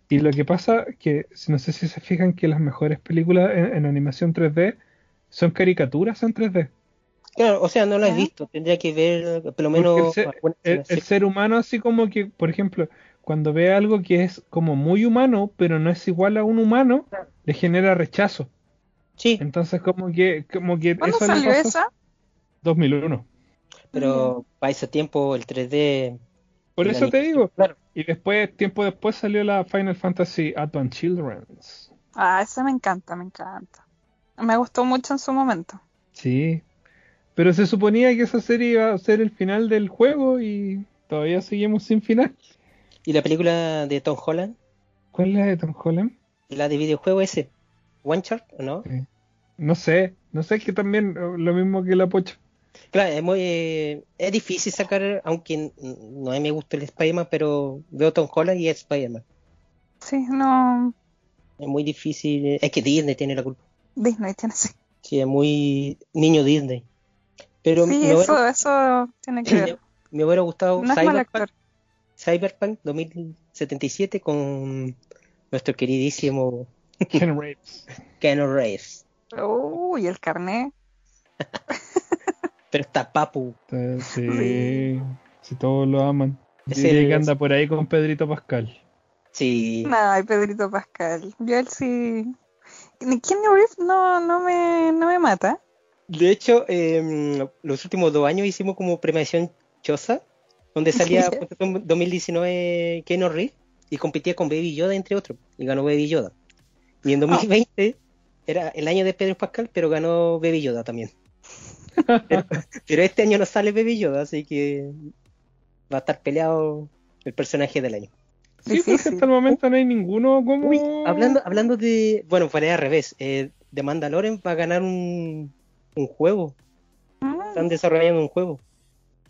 Y lo que pasa que, no sé si se fijan que las mejores películas en, en animación 3D son caricaturas en 3D. Claro, o sea, no lo he ¿Ah? visto, tendría que ver por lo menos el ser- alguna El, escena, el ser humano así como que, por ejemplo, cuando ve algo que es como muy humano, pero no es igual a un humano, le genera rechazo. Sí, Entonces como que, como que ¿Cuándo eso salió esa? 2001. pero para ese tiempo el 3D... Por eso te digo. claro. Y después, tiempo después salió la Final Fantasy Advent Children's. Ah, esa me encanta, me encanta. Me gustó mucho en su momento. Sí. Pero se suponía que esa serie iba a ser el final del juego y todavía seguimos sin final. ¿Y la película de Tom Holland? ¿Cuál es la de Tom Holland? La de videojuego ese. One Shot, ¿o ¿no? No sé. No sé, es que también lo mismo que la pocha. Claro, es muy eh, es difícil sacar, aunque no me gusta el Spider-Man, pero veo Tom Holland y es Spider-Man. Sí, no. Es muy difícil, es que Disney tiene la culpa. Disney tiene sí. Sí, es muy niño Disney. Pero Sí, eso, hubiera, eso tiene que ver. me hubiera gustado No es mal Cyberpunk, actor. Cyberpunk 2077 con nuestro queridísimo Ken Reeves. Keanu Reeves. Uy, el carnet. Pero está Papu. Sí. Si todos lo aman. Ese Diría que es- anda por ahí con Pedrito Pascal. Sí. Ay, Pedrito Pascal. Yo él sí. Ni Kenny Reeves no, no me, no me mata. De hecho, em, los últimos dos años hicimos como premiación Choza, donde salía en 2019 Keanu Reeves y competía con Baby Yoda, entre otros, y ganó Baby Yoda. Y en 2020 era el año de Pedro Pascal, pero ganó Baby Yoda también. Pero, pero este año no sale Baby Yoda, así que va a estar peleado el personaje del año. Sí, porque hasta el momento no hay ninguno como. Uy, hablando, hablando de. Bueno, fue al revés. Eh, de Mandalorian va a ganar un, un juego. Mm, Están desarrollando un juego.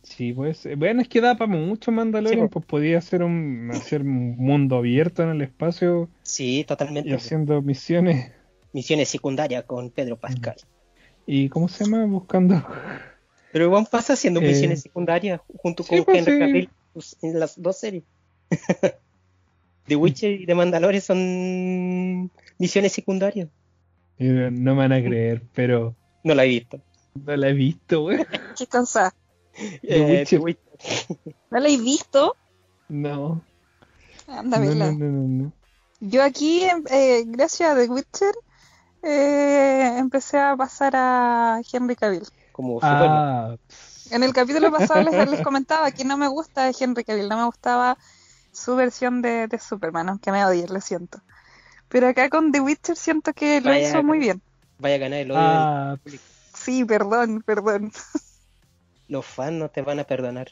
Sí, pues. eh, Bueno, es que da para mucho Mandalorian, Sí, pues podía hacer un, hacer un mundo abierto en el espacio Sí, y totalmente. haciendo misiones. Misiones secundarias con Pedro Pascal. ¿Y cómo se llama? Buscando. Pero igual pasa haciendo Eh, misiones secundarias junto sí, con pues, Henry sí. Cavill pues, en las dos series. The Witcher y The Mandalorian son misiones secundarias. Y no me van a creer, pero No la he visto. no la he visto, güey. ¿Qué cosa? The Eh, Witcher. The Witcher. ¿No la he visto? No. Anda, No, no, no, no, no. Yo aquí, eh, gracias a The Witcher, eh, empecé a pasar a Henry Cavill. Como. Ah, En el capítulo pasado les, les comentaba que no me gusta Henry Cavill, no me gustaba su versión de, de Superman, aunque me odie, lo siento. Pero acá con The Witcher siento que lo Vaya, hizo muy bien. Vaya a ganar el odio. ah, Sí, perdón, perdón. Los fans no te van a perdonar.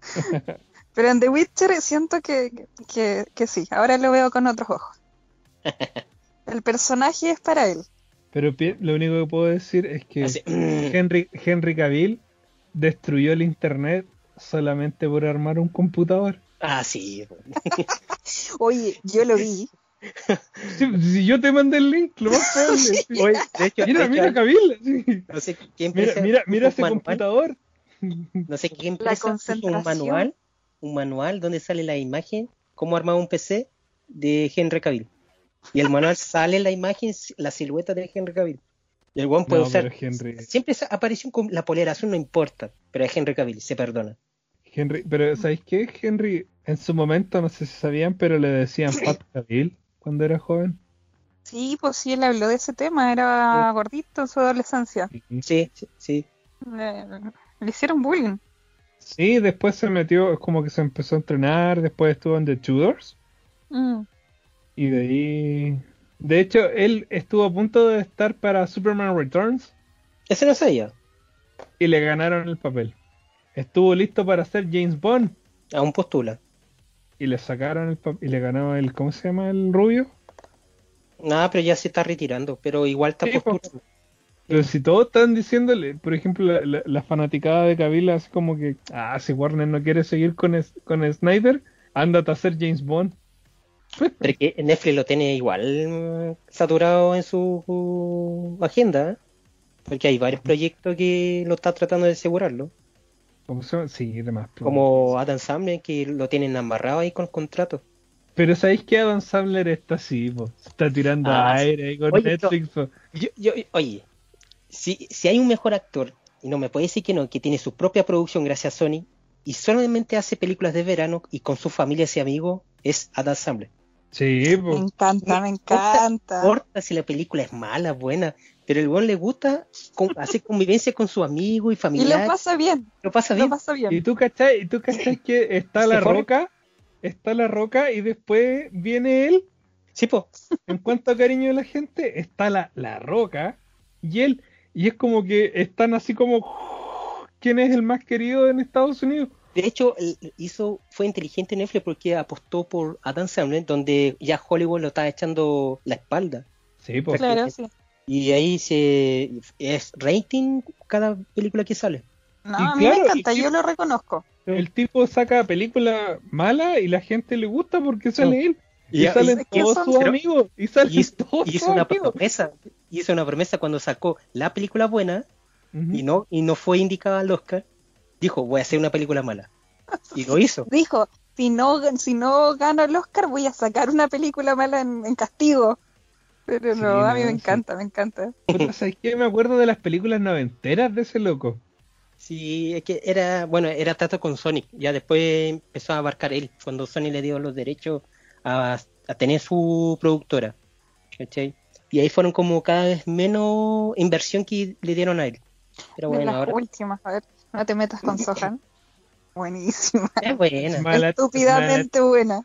Pero en The Witcher siento que, que, que sí, ahora lo veo con otros ojos. El personaje es para él. pero lo único que puedo decir es que Así, mm, Henry, Henry Cavill destruyó el internet solamente por armar un computador. Ah, sí. Oye, yo lo vi. Si yo te mandé el link, lo más probable. sí. Oye, de hecho, Mira, de hecho, mira sí. no sé quién Mira, empresa mira, mira ese manual, computador. No sé qué La empresa un manual, un manual donde sale la imagen, cómo armar un PC de Henry Cavill. Y el manual sale la imagen, la silueta de Henry Cavill. Y el one puede No, usar. Henry, Siempre con la polera azul, no importa. Pero es Henry Cavill, se perdona. Henry, pero ¿sabéis qué? Henry En su momento, no sé si sabían, pero le decían Pat Cavill cuando era joven. Sí, pues sí, él habló de ese tema, era gordito en su adolescencia. Sí, sí, sí. Le, le hicieron bullying. Sí, después se metió, es como que se empezó a entrenar, después estuvo en The Tudors Mm. y de ahí... De hecho, él estuvo a punto de estar para Superman Returns Ese no sabía. y le ganaron el papel. Estuvo listo para ser James Bond Aún postula. Y le sacaron el y le ganó el, ¿cómo se llama el rubio? Nada, pero ya se está retirando. Pero igual está Sí, po. postulando. Pero si todos están diciéndole, por ejemplo, la, la- la fanaticada de Cavill así como que, ah, si Warner no quiere seguir con, es- con Snyder, ándate a ser James Bond. Pero que Netflix lo tiene igual mm, saturado en su uh, agenda. ¿eh? Porque hay varios proyectos que lo está tratando de asegurarlo. ¿Cómo se llama? Sí, demás. Como Adam Sandler, que lo tienen amarrado ahí con contratos. Pero sabéis que Adam Sandler está así, po? Se está tirando Ah, aire ahí con Oye, Netflix. po. Yo, yo- oye, si, si hay un mejor actor, y no me puede decir que no, que tiene su propia producción gracias a Sony, y solamente hace películas de verano y con su familia y amigos, es Adam Sandler. Sí, Me encanta, me No importa- encanta. No importa si la película es mala, buena, pero el buen le gusta con- hacer convivencia con sus amigos y Y familiares. lo pasa bien, lo pasa lo bien. pasa bien. Y tú cachai, y tú cachai que está la fue. roca, está la roca y después viene él Sí, po. en cuanto a cariño de la gente, está la, la roca y él, y es como que están así como ¿quién es el más querido en Estados Unidos? De hecho, hizo, fue inteligente Netflix porque apostó por Adam Sandler, donde ya Hollywood lo estaba echando la espalda. Sí, pues. Claro, sí. Y ahí se es rating cada película que sale. No, Y a mí claro, me encanta, yo lo reconozco. El tipo saca película mala y la gente le gusta porque sale él. Y, Y- salen es todos son- sus pero- amigos. Y salen Y todos hizo sus una amigos. promesa, hizo una promesa cuando sacó la película buena y no y no fue indicada al Oscar. Dijo, voy a hacer una película mala. Y lo hizo. Dijo, si no, si no gano el Oscar voy a sacar una película mala en, en castigo. Pero Sí, no, a mí no, me sí. encanta, me encanta. Puta, ¿sabes qué? Me acuerdo de las películas noventeras de ese loco. Sí, es que era, bueno, era trato con Sonic. Ya después empezó a abarcar él, cuando Sony le dio los derechos a, a tener su productora. ¿cachai? Y ahí fueron como cada vez menos inversión que le dieron a él. Pero de bueno, las ahora últimas, a ver, no te metas con Sohan. Buenísima. es buena. Estúpidamente buena.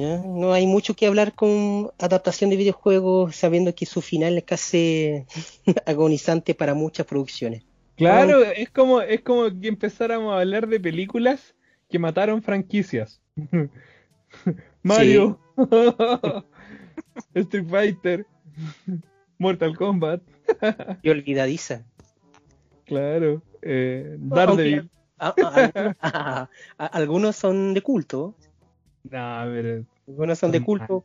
¿Ya? No hay mucho que hablar con adaptación de videojuegos, sabiendo que su final es casi agonizante para muchas producciones. Claro, es como, es como que empezáramos a hablar de películas que mataron franquicias. Mario, Street Fighter, Mortal Kombat, Y olvidadiza. claro, eh, Daredevil. A- a- a- a- algunos son de culto, No, pero algunos son de culto.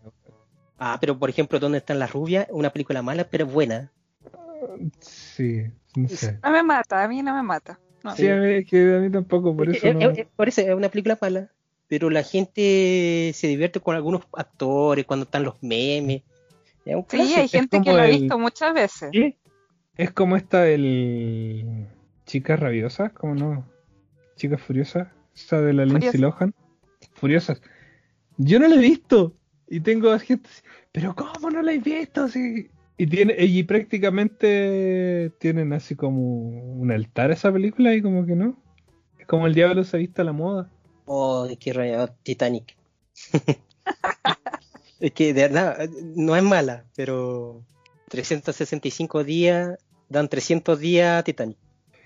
Ah, pero por ejemplo, ¿Dónde están las rubias? Una película mala, pero buena. Sí, no sé. No me mata, a mí no me mata. No. Sí, a mí, es que a mí tampoco, por Es eso no. por eso es una película mala, pero la gente se divierte con algunos actores cuando están los memes. Sí, hay gente que lo ha el- visto muchas veces. ¿Qué? Es como esta el Chicas Rabiosas, ¿cómo no? Chicas Furiosas, esa de la Lindsay. Lohan. Furiosas. Yo no la he visto. Y tengo a gente así, pero ¿cómo no la he visto? Sí. Y tiene, y prácticamente tienen así como un altar esa película y como que no. Es como el diablo se ha visto a la moda. Oh, qué rayado, Titanic. es que de verdad, no es mala, pero 365 días dan 300 días a Titanic.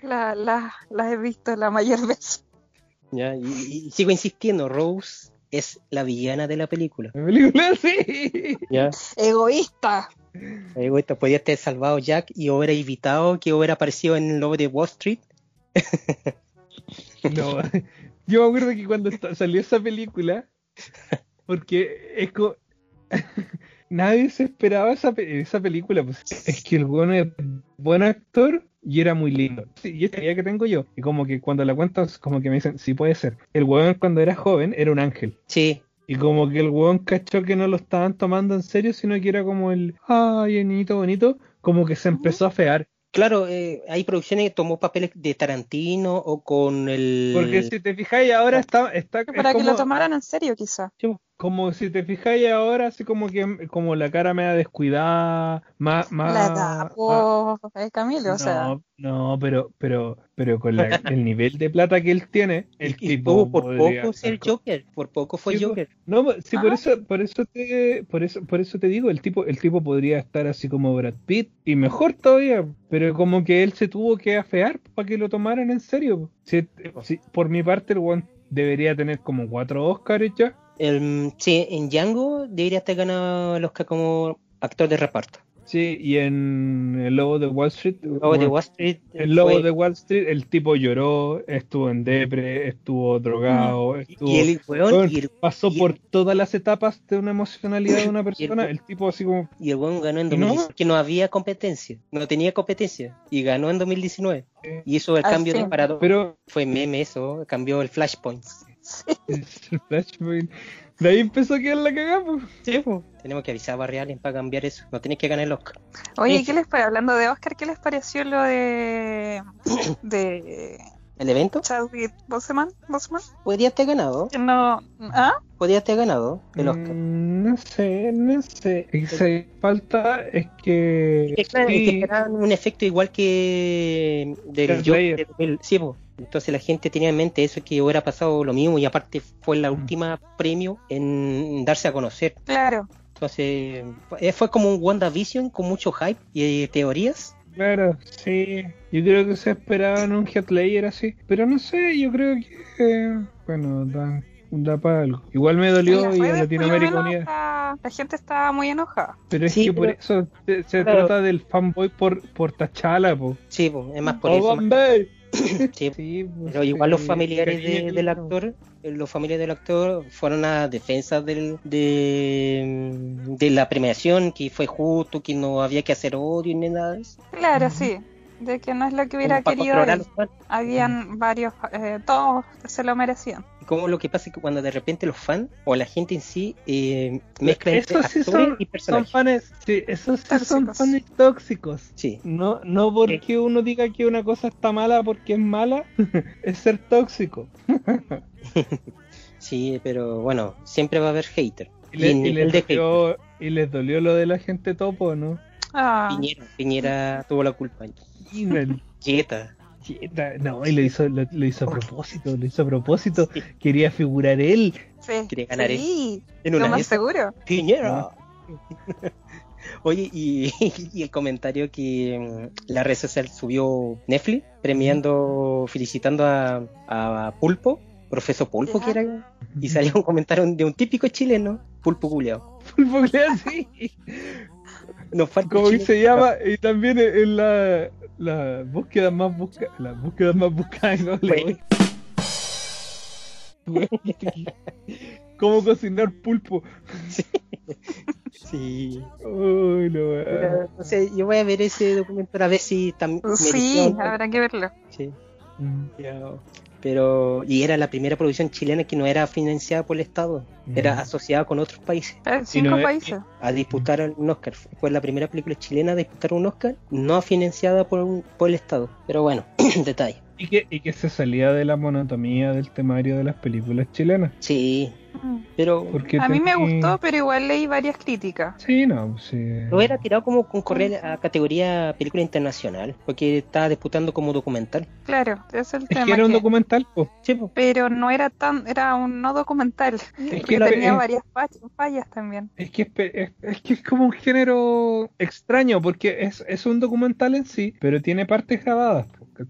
La, la, las he visto la mayor vez. ¿ya? Y, y sigo insistiendo, Rose es la villana de la película. La película sí. ¿ya? Egoísta. Digo, esto podía estar salvado Jack y hubiera evitado que hubiera aparecido en el lobo de Wall Street. No, yo me acuerdo que cuando salió esa película, porque es como... Nadie se esperaba esa, pe- esa película, pues es que el bueno es buen actor y era muy lindo. Sí, y esta idea que tengo yo, y como que cuando la cuentas, como que me dicen, sí puede ser. El weón cuando era joven era un ángel. Sí, Y como que el weón cachó que no lo estaban tomando en serio, sino que era como el, ay, niñito bonito, como que se empezó a fear. Claro, eh, hay producciones que tomó papeles de Tarantino o con el... Porque si te fijáis ahora está, está es Para que como, lo tomaran en serio, quizá. Como si te fijáis ahora así como que como la cara media descuidada, más, más La edad, po, eh, Camilo, o sea. no, no, pero pero pero con la- el nivel de plata que él tiene, el y tipo por podría poco ser Joker, por poco fue Sí. Joker. No, sí, por Ah. eso, por eso te, por eso, por eso te digo, el tipo, el tipo podría estar así como Brad Pitt y mejor todavía, pero como que él se tuvo que afear para que lo tomaran en serio. Si, si- por mi parte, el one debería tener como cuatro Oscars ya. El, sí, en Django debería estar ganado el Oscar como actor de reparto. Sí, y en El Lobo de Wall Street, Luego de Wall Street el Lobo fue- de Wall Street, el tipo lloró, estuvo en depre, estuvo drogado, estuvo, y el weón, weón, y el, pasó y- por todas las etapas de una emocionalidad de una persona. El tipo así como y el weón ganó en ¿Y no? 2019, que no había competencia, no tenía competencia, y ganó en 2019. Eh, Y hizo el Al cambio de fin. parador. Pero Fue meme eso, cambió el Flashpoint. el Flashpoint. De ahí empezó a quedar la cagada, pues. Sí, Tenemos que avisar a Barry Allen para cambiar eso. No tenés que ganar el Oscar. Oye. ¿qué les parece? Hablando de Oscar, ¿qué les pareció lo de. de. ¿El evento? Chadwick Boseman? ¿Boseman? Podría estar ganado. No. ¿Ah? Podría estar ganado el Oscar. Mm, no sé, no sé. Lo que se falta es que. Es que, claro, esperaban un efecto igual que del Joker del- sí, po. Entonces la gente tenía en mente eso que hubiera pasado lo mismo y aparte fue la Mm. última premio en darse a conocer. Claro. Entonces fue como un WandaVision con mucho hype y eh, teorías. Claro, sí. Yo creo que se esperaban un Heath Ledger así. Pero no sé, yo creo que. eh, bueno, da, da para algo. Igual me dolió y lo Latinoamérica menos, Unida. la, la gente estaba muy enojada. Pero es Sí, que por eso se, se Claro. trata del fanboy por, por Tachala, po. Sí, po, es más por ¡Oh, eso. más- sí, Sí, pues, Pero igual los familiares de- del actor, los familiares del actor fueron a defensa del, de, de la premiación, que fue justo, que no había que hacer odio ni nada de eso. Claro, sí. De que no es lo que hubiera querido él. Habían varios, eh, todos se lo merecían. Como lo que pasa es que cuando de repente los fans o la gente en sí eh, mezclan entre Esos sí actores son, y son personajes. fans, sí, esos sí son Tóxicos. fans tóxicos. Sí, No, no porque uno diga que una cosa está mala porque es mala, es ser tóxico. sí, pero bueno, siempre va a haber hater. Y, Y, le- y les dolió, y les dolió lo de la gente topo, ¿no? Ah, Piñera, Piñera tuvo la culpa. Quieta. quieta, no, y lo hizo, lo, lo hizo a propósito, lo hizo a propósito. Quería figurar él. sí. Quiere ganar sí, En una más de esas, seguro. Piñera. Oye, y, y el comentario que mm, la red social subió Netflix, premiando, felicitando a, a Pulpo, profesor Pulpo Ya. que era, y salió un comentario de un típico chileno, Pulpo culeado. Porque así, Nos falta como se llama, y también en la, la búsqueda más busca, la búsqueda más buscada en Google. ¿Cómo cocinar pulpo? Sí. Uy, no. Pero, no sé, yo voy a ver ese documento a ver si también Sí, habrá que verlo. Sí. Mm, Pero, y era la primera producción chilena que no era financiada por el Estado, era asociada con otros países Eh, Cinco no es- países. a disputar un Oscar. Fue la primera película chilena a disputar un Oscar, no financiada por, un- por el Estado. Pero bueno, detalle. Y que, y que se salía de la monotomía del temario de las películas chilenas. Sí, Mm. pero Porque A mí me gustó, pero igual leí varias críticas. Sí, no, sí. lo era tirado como concurrir a categoría película internacional, porque estaba disputando como documental. Claro, ese es el Es tema. que era un documental. Sí, po. Pero no era tan, era un no documental. Es que tenía es- varias fa- fallas también. Es que es, pe- es, es que es como un género extraño, porque es, es un documental en sí, pero tiene partes grabadas.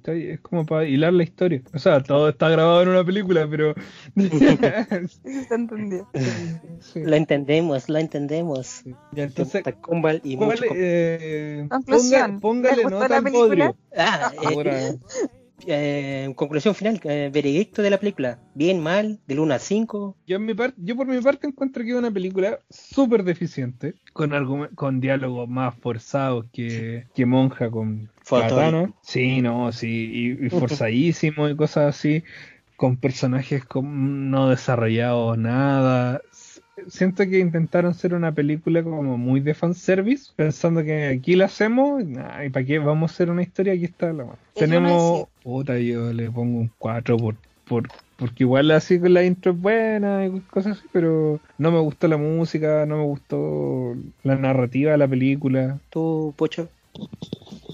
Es como para hilar la historia. O sea, todo está grabado en una película, pero. Sí, se entendió. Sí. La entendemos, la entendemos. Ya, entonces, Tacumbal y ¿cuál, mucho eh, póngale ¿les gustó nota la al película? bodrio. Ah, eh, Ahora, eh, conclusión final, eh, veredicto de la película. Bien, mal, del 1 al 5. yo, en mi par- yo por mi parte encuentro que es una película súper deficiente, con, con diálogos más forzados que, que Monja con. Katana. Sí, no, sí, y, y forzadísimo y cosas así, con personajes con- no desarrollados nada. Siento que intentaron hacer una película como muy de fanservice, pensando que aquí la hacemos, nah, y para qué vamos a hacer una historia, aquí está la mano. Tenemos, puta, yo le pongo un 4 por, por, porque igual así con la intro es buena y cosas así, pero no me gustó la música, no me gustó la narrativa de la película. ¿Tú, Pocho?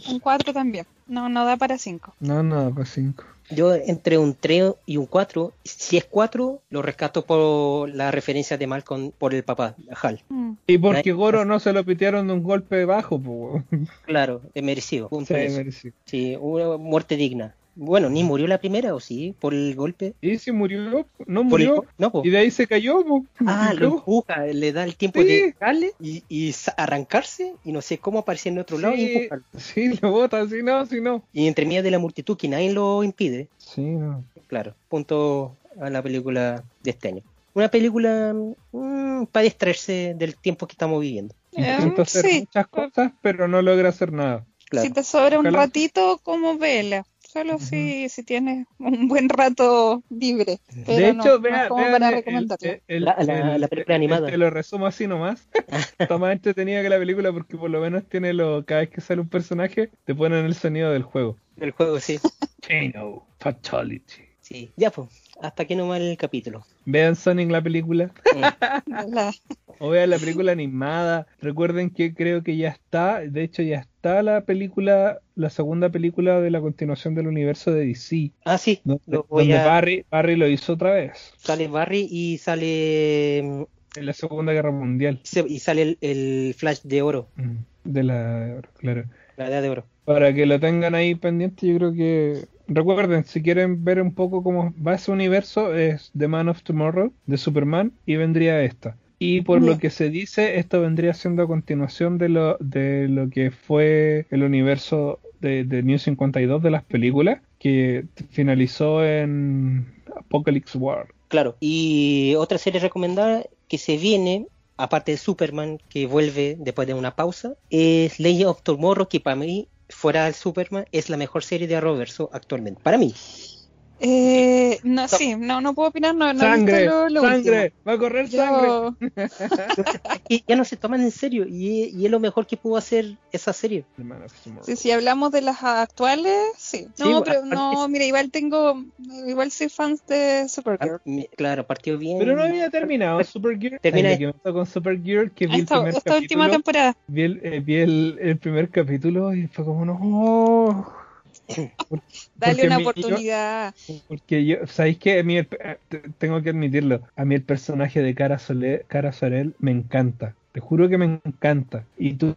Un 4 también. No, no da para 5. No, nada, para 5. Yo entre un 3 y un 4, si es 4, lo rescato por la referencia de Malcolm por el papá, Hal. Mm. Y porque. Goro no se lo pitearon de un golpe bajo, pues. Claro, es merecido. Sí, merecido. Sí, una muerte digna. Bueno, ni murió la primera, ¿o sí? Por el golpe. Y si murió, no el murió. no. Y de ahí se cayó, po. Ah, lo empuja, le da el tiempo Sí. de darle y, arrancarse y no sé cómo aparecer en otro lado y Sí, empujarlo. sí, lo bota, si no, si no. Y entre medio de la multitud que nadie lo impide, Sí, no. claro, punto a la película de este año. Una película mm, para distraerse del tiempo que estamos viviendo. Intenta hacer sí. muchas cosas, pero no logra hacer nada. Claro. Si te sobra un ratito, como vela. Solo si, si tienes un buen rato libre. Pero de no, hecho, no vea, el- recomendarlo. el- el- La- la- el- la película el- animada. Te lo resumo así nomás. Está más entretenida que la película porque por lo menos tiene lo. Cada vez que sale un personaje, te ponen el sonido del juego. El juego, sí. Kano, Fatality. sí. Ya, pues, hasta aquí nomás el capítulo. Vean Sonic la película. Mm. La- O vean la película animada. Recuerden que creo que ya está. De hecho, ya está la película. La segunda película de la continuación del universo de DC. Ah, sí, Donde, lo voy donde a... Barry, Barry lo hizo otra vez. sale Barry y sale mm, En la Segunda Guerra Mundial. y sale el, el Flash de oro, Mm, De la. Claro. la edad de oro. Para que lo tengan ahí pendiente, yo creo que. Recuerden, si quieren ver un poco cómo va ese universo, es The Man of Tomorrow de Superman y vendría esta. Y por lo que se dice, esto vendría siendo a continuación de lo, de lo que fue el universo de, de New 52 de las películas, que finalizó en Apocalypse War. Claro. Y otra serie recomendada que se viene, aparte de Superman, que vuelve después de una pausa, es Legend of Tomorrow, que para mí, fuera del Superman, es la mejor serie de Arrowverso actualmente. Para mí. Eh, no, sí, no, no puedo opinar, no, no he visto ¡Sangre! lo, lo ¡Sangre! ¡Va a correr sangre! último. Y ya no se toman en serio y, y es lo mejor que pudo hacer esa serie. Sí, si hablamos de las actuales, sí. Sí, No, pero no, mira, igual tengo, igual soy fan de Supergirl. Ah, Claro, partió bien. Pero no había terminado Supergear. Termina- Ay, que con Supergear que vi el Esta, primer esta última capítulo, temporada. vi, el, eh, vi el, el primer capítulo y fue como no. Dale porque una yo- oportunidad. porque yo, ¿sabéis qué? A mí el- eh, te- tengo que admitirlo. A mí el personaje de Cara, Sole- Cara Sorel me encanta. Te juro que me encanta. Y tú,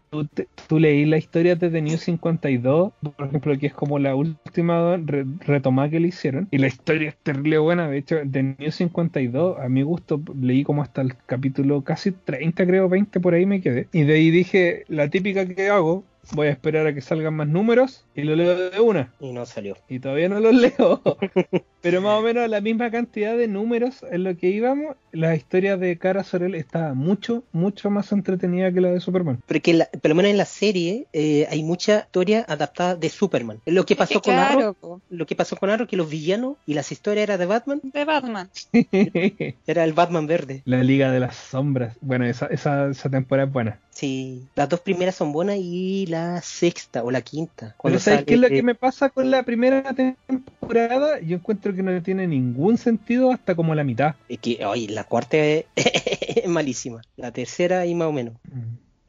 tú leí la historia de The New 52, por ejemplo, que es como la última re- retomada que le hicieron. Y la historia es terrible buena. De hecho, The New 52, a mi gusto, leí como hasta el capítulo casi 30, creo, 20 por ahí me quedé. Y de ahí dije, la típica que hago, voy a esperar a que salgan más números y lo leo de una Y no salió. y todavía no los leo. Pero más o menos la misma cantidad de números en lo que íbamos, la historia de Cara Sorel estaba mucho, mucho más entretenida que la de Superman. Porque la- por lo menos en la serie eh, hay mucha historia adaptada de Superman. Lo que pasó Es que con Arrow, claro, po, lo que pasó con Arrow, que los villanos y las historias eran de Batman, de Batman. era el Batman verde. la Liga de las Sombras. Bueno, esa, esa, esa temporada es buena. Sí, las dos primeras son buenas y la sexta o la quinta. Pero ¿sabes sale, qué es lo eh, que me pasa con la primera temporada? Yo encuentro que no tiene ningún sentido hasta como la mitad. es que, oye, la cuarta es, es malísima. La tercera y más o menos.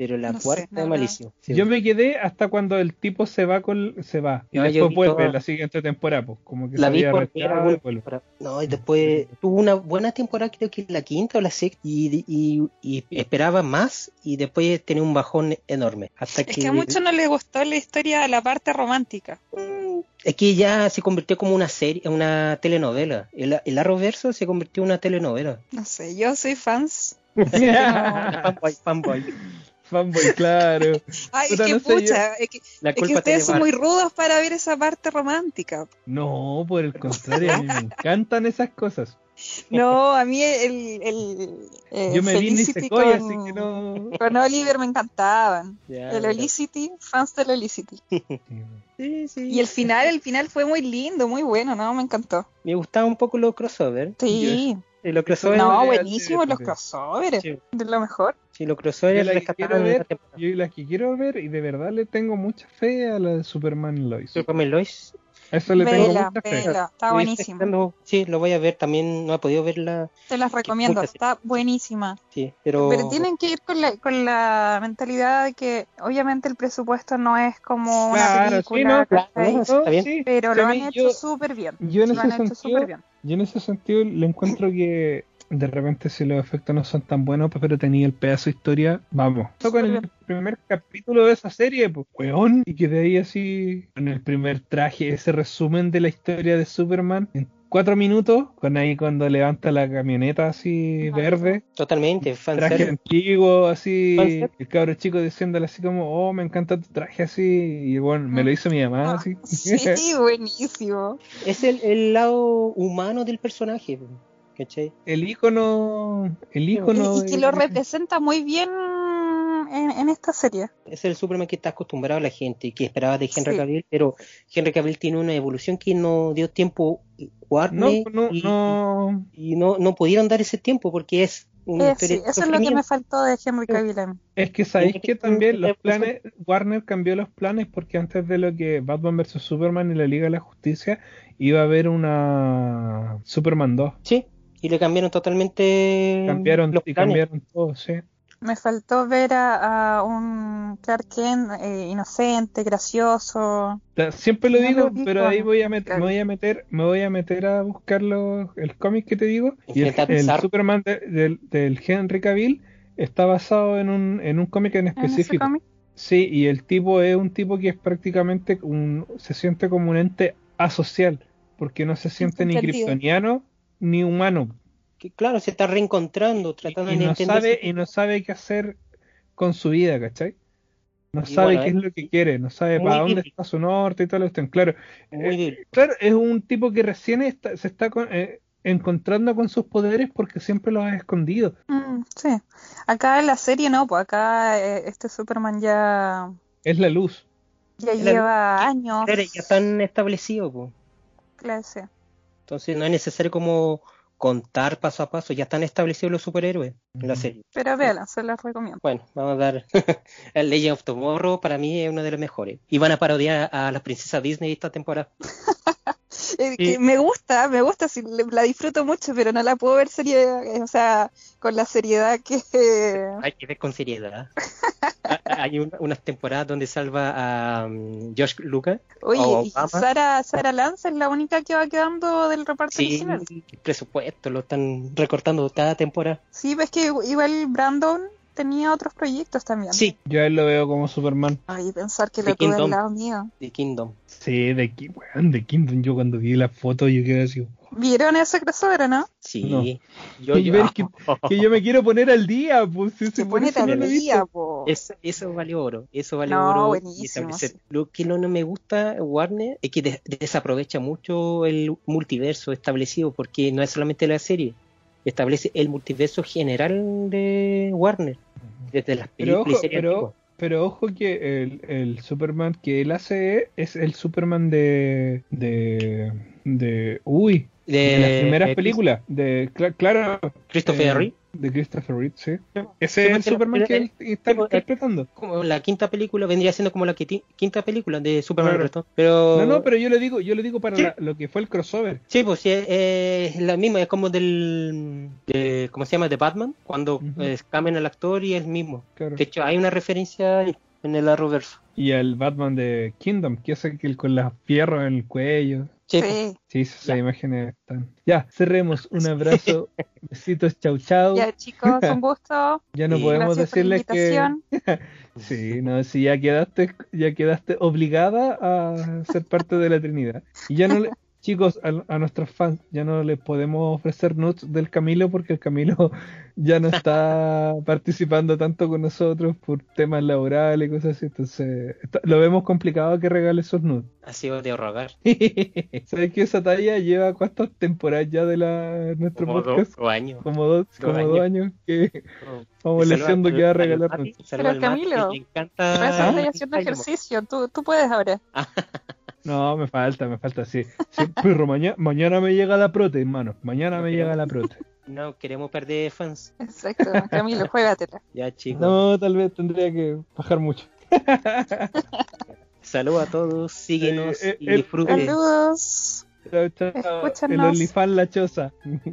Pero la No sé, cuarta es malísima. Sí. Yo me quedé hasta cuando el tipo se va con se va y No, después vuelve toda- la siguiente temporada, pues como que la se vi había por retirado primera y vuelve. temporada. No, y después tuvo una buena temporada, creo que la quinta o la sexta, y, y, y esperaba más, y después tenía un bajón enorme. Hasta Es que a muchos no les gustó la historia, la parte romántica. Mm, Es que ya se convirtió como una serie, una telenovela. El, el Arrowverso se convirtió en una telenovela. No sé, yo soy fans. Fanboy, fanboy. Fanboy, claro. Ay, Puta, es que no sé, yo- pucha, es que, La es que culpa ustedes son muy rudos para ver esa parte romántica. No, por el contrario, a mí me encantan esas cosas. No, a mí el, el, el Yo me vi ni Felicity Sequoia, con, así que no. con Oliver me encantaban. Ya, el. Olicity, fans del Olicity. Sí, sí. Y el final, el final fue muy lindo, muy bueno, ¿no? Me encantó. Me gustaba un poco los crossover. Sí. Y los crossovers, No, buenísimo los crossovers. Sí. De lo mejor. sí, los Yo crossovers la que rescataron quiero ver, la temporada. yo las que quiero ver y de verdad le tengo mucha fe a la de Superman Lois. Superman Lois. Eso le tengo Vela, mucha fe. vela. Está Sí, esperando- Sí, lo voy a ver. También no he podido verla. Te las recomiendo. sí. Está buenísima. Sí, pero. Pero tienen que ir con la, con la mentalidad de que obviamente el presupuesto no es como una Claro, sí, película, no, claro, está bien. sí. pero Sí, lo han hecho súper bien. yo en Lo ese han hecho sentido- súper bien. Yo en ese sentido le encuentro que de repente si los efectos no son tan buenos, pero tenía el pedazo de historia, vamos. Con el primer capítulo de esa serie, pues, weón, y quedé ahí así, con el primer traje, ese resumen de la historia de Superman, en cuatro minutos, con ahí cuando levanta la camioneta así Ah, verde, Totalmente, traje fanservice. antiguo, así, Fanservice. el cabro chico diciéndole así como, oh, me encanta tu traje así, y bueno, me lo hizo mi mamá, Ah, así. sí, buenísimo. Es el, el lado humano del personaje. ¿Cachai? el icono, el Y, icono y que lo representa muy bien en, en esta serie. Es el Superman que está acostumbrado a la gente y que esperaba de Henry Sí. Cavill, pero Henry Cavill tiene una evolución que no dio tiempo No, Warner no, y, no. y no, no pudieron dar ese tiempo porque es una Eh, sí, eso es lo que me faltó de Henry Cavill. Es que sabéis que también los planes, Warner cambió los planes porque antes de lo que Batman vs Superman y la Liga de la Justicia iba a haber una Superman 2. Sí, y le cambiaron totalmente Cambiaron los y planes. cambiaron todo, sí. Me faltó ver a, a un Clark Kent eh, inocente, gracioso. Siempre lo No digo, lo pero ahí voy a meter, claro. me voy a meter, me voy a meter a buscar los- el cómic que te digo y el, el. Superman de- del, del Henry Cavill está basado en un, en un cómic en específico. Sí, y el tipo es un tipo que es prácticamente un, se siente como un ente asocial, porque no se siente ni kryptoniano ni humano, Que, claro, se está reencontrando, y, tratando y de no entender. sabe y no sabe qué hacer con su vida, ¿cachai? No Y sabe bueno, qué es es lo que quiere, no sabe para dónde está su norte y todo lo que Claro, eh, claro, es un tipo que recién está- se está con- eh, encontrando con sus poderes porque siempre los ha escondido. Mm, sí. Acá en la serie no, pues acá eh, este Superman ya, Es la luz. ya La- lleva años. Ya están establecidos, po. Claro, sí. Entonces no es necesario como contar paso a paso, ya están establecidos los superhéroes en la serie. Pero véanla, se las recomiendo. Bueno, vamos a dar el Legend of Tomorrow, para mí es uno de los mejores. Y van a parodiar a las princesas Disney esta temporada. Eh, Sí. me gusta, me gusta, sí, la disfruto mucho, pero no la puedo ver serie, eh, o sea, con la seriedad que... Hay que ver con seriedad. Hay un- unas temporadas donde salva a um, Josh Lucas. Oye, y. Sara, Sara Lance es la única que va quedando del reparto Sí, original. el presupuesto lo están recortando cada temporada. Sí, ves que igual Brandon tenía otros proyectos también. Sí, Yo a él lo veo como Superman. Ay, pensar que The lo tuve Kingdom. al lado mío. The Kingdom. Sí, de, de Kingdom. Yo cuando vi la foto yo quedé así. ¿Vieron ese crossover no? Sí. No. Yo, Y yo- ver que- Que yo me quiero poner al día, pues. Se pone no visto. día, po. Eso, eso vale oro, eso vale No, oro. buenísimo, sí. Lo que no, no me gusta, Warner, es que des- desaprovecha mucho el multiverso establecido, porque no es solamente la serie, establece el multiverso general de Warner, desde las Pero películas ojo, pero, pero ojo que el, el Superman que él hace es el Superman de. de. de. uy, de, las primeras películas. De, cla- claro. Christopher eh, Reeve, De Christopher Reeve, sí. Ese es el la- Superman que él está porque- interpretando. como la quinta película, vendría siendo como la quinta película de Superman Claro. Pero... No, no, pero yo le digo, yo le digo para Sí. la- lo que fue el crossover. Sí, pues sí, es la misma, es como del, de, ¿cómo se llama? De Batman, cuando Ujú. eh, cambian al actor y es el mismo. Claro. De hecho, hay una referencia en el Arrowverse. Y el Batman de Kingdom, que es el que con las fierros en el cuello. Sí, pues, Sí. Sí, esas Ya. imágenes están. Ya, cerremos. Un abrazo. Besitos, chau, chau. Ya, chicos, un gusto. Ya no Sí. podemos decirles que. Sí, no, si ya quedaste, ya quedaste obligada a ser parte de la Trinidad. Y ya no le, chicos, a, a nuestros fans, ya no les podemos ofrecer nudes del Camilo porque el Camilo ya no está participando tanto con nosotros por temas laborales y cosas así. Entonces, está- lo vemos complicado que regale esos nudes. ha sido de rogar. ¿Sabes que esa talla lleva cuántas temporadas ya de la nuestro Como podcast? dos años. Como dos, Dos como años. dos años que Oh. vamos al- que va a al regalar nudes. Pero, Camilo, le encanta. Ah, haciendo Dynamo. ejercicio. Tú, tú puedes ahora. No, me falta, me falta, sí. Sí, perro, mañana, mañana me llega la prote, hermano. Mañana me llega la prote. No queremos perder fans. Exacto, Camilo, juégatela. Ya, chicos. No, tal vez tendría que bajar mucho. Saludos a todos, síguenos Eh, eh, y el- disfruten. Saludos. Chao, chao. El. OnlyFans La Choza.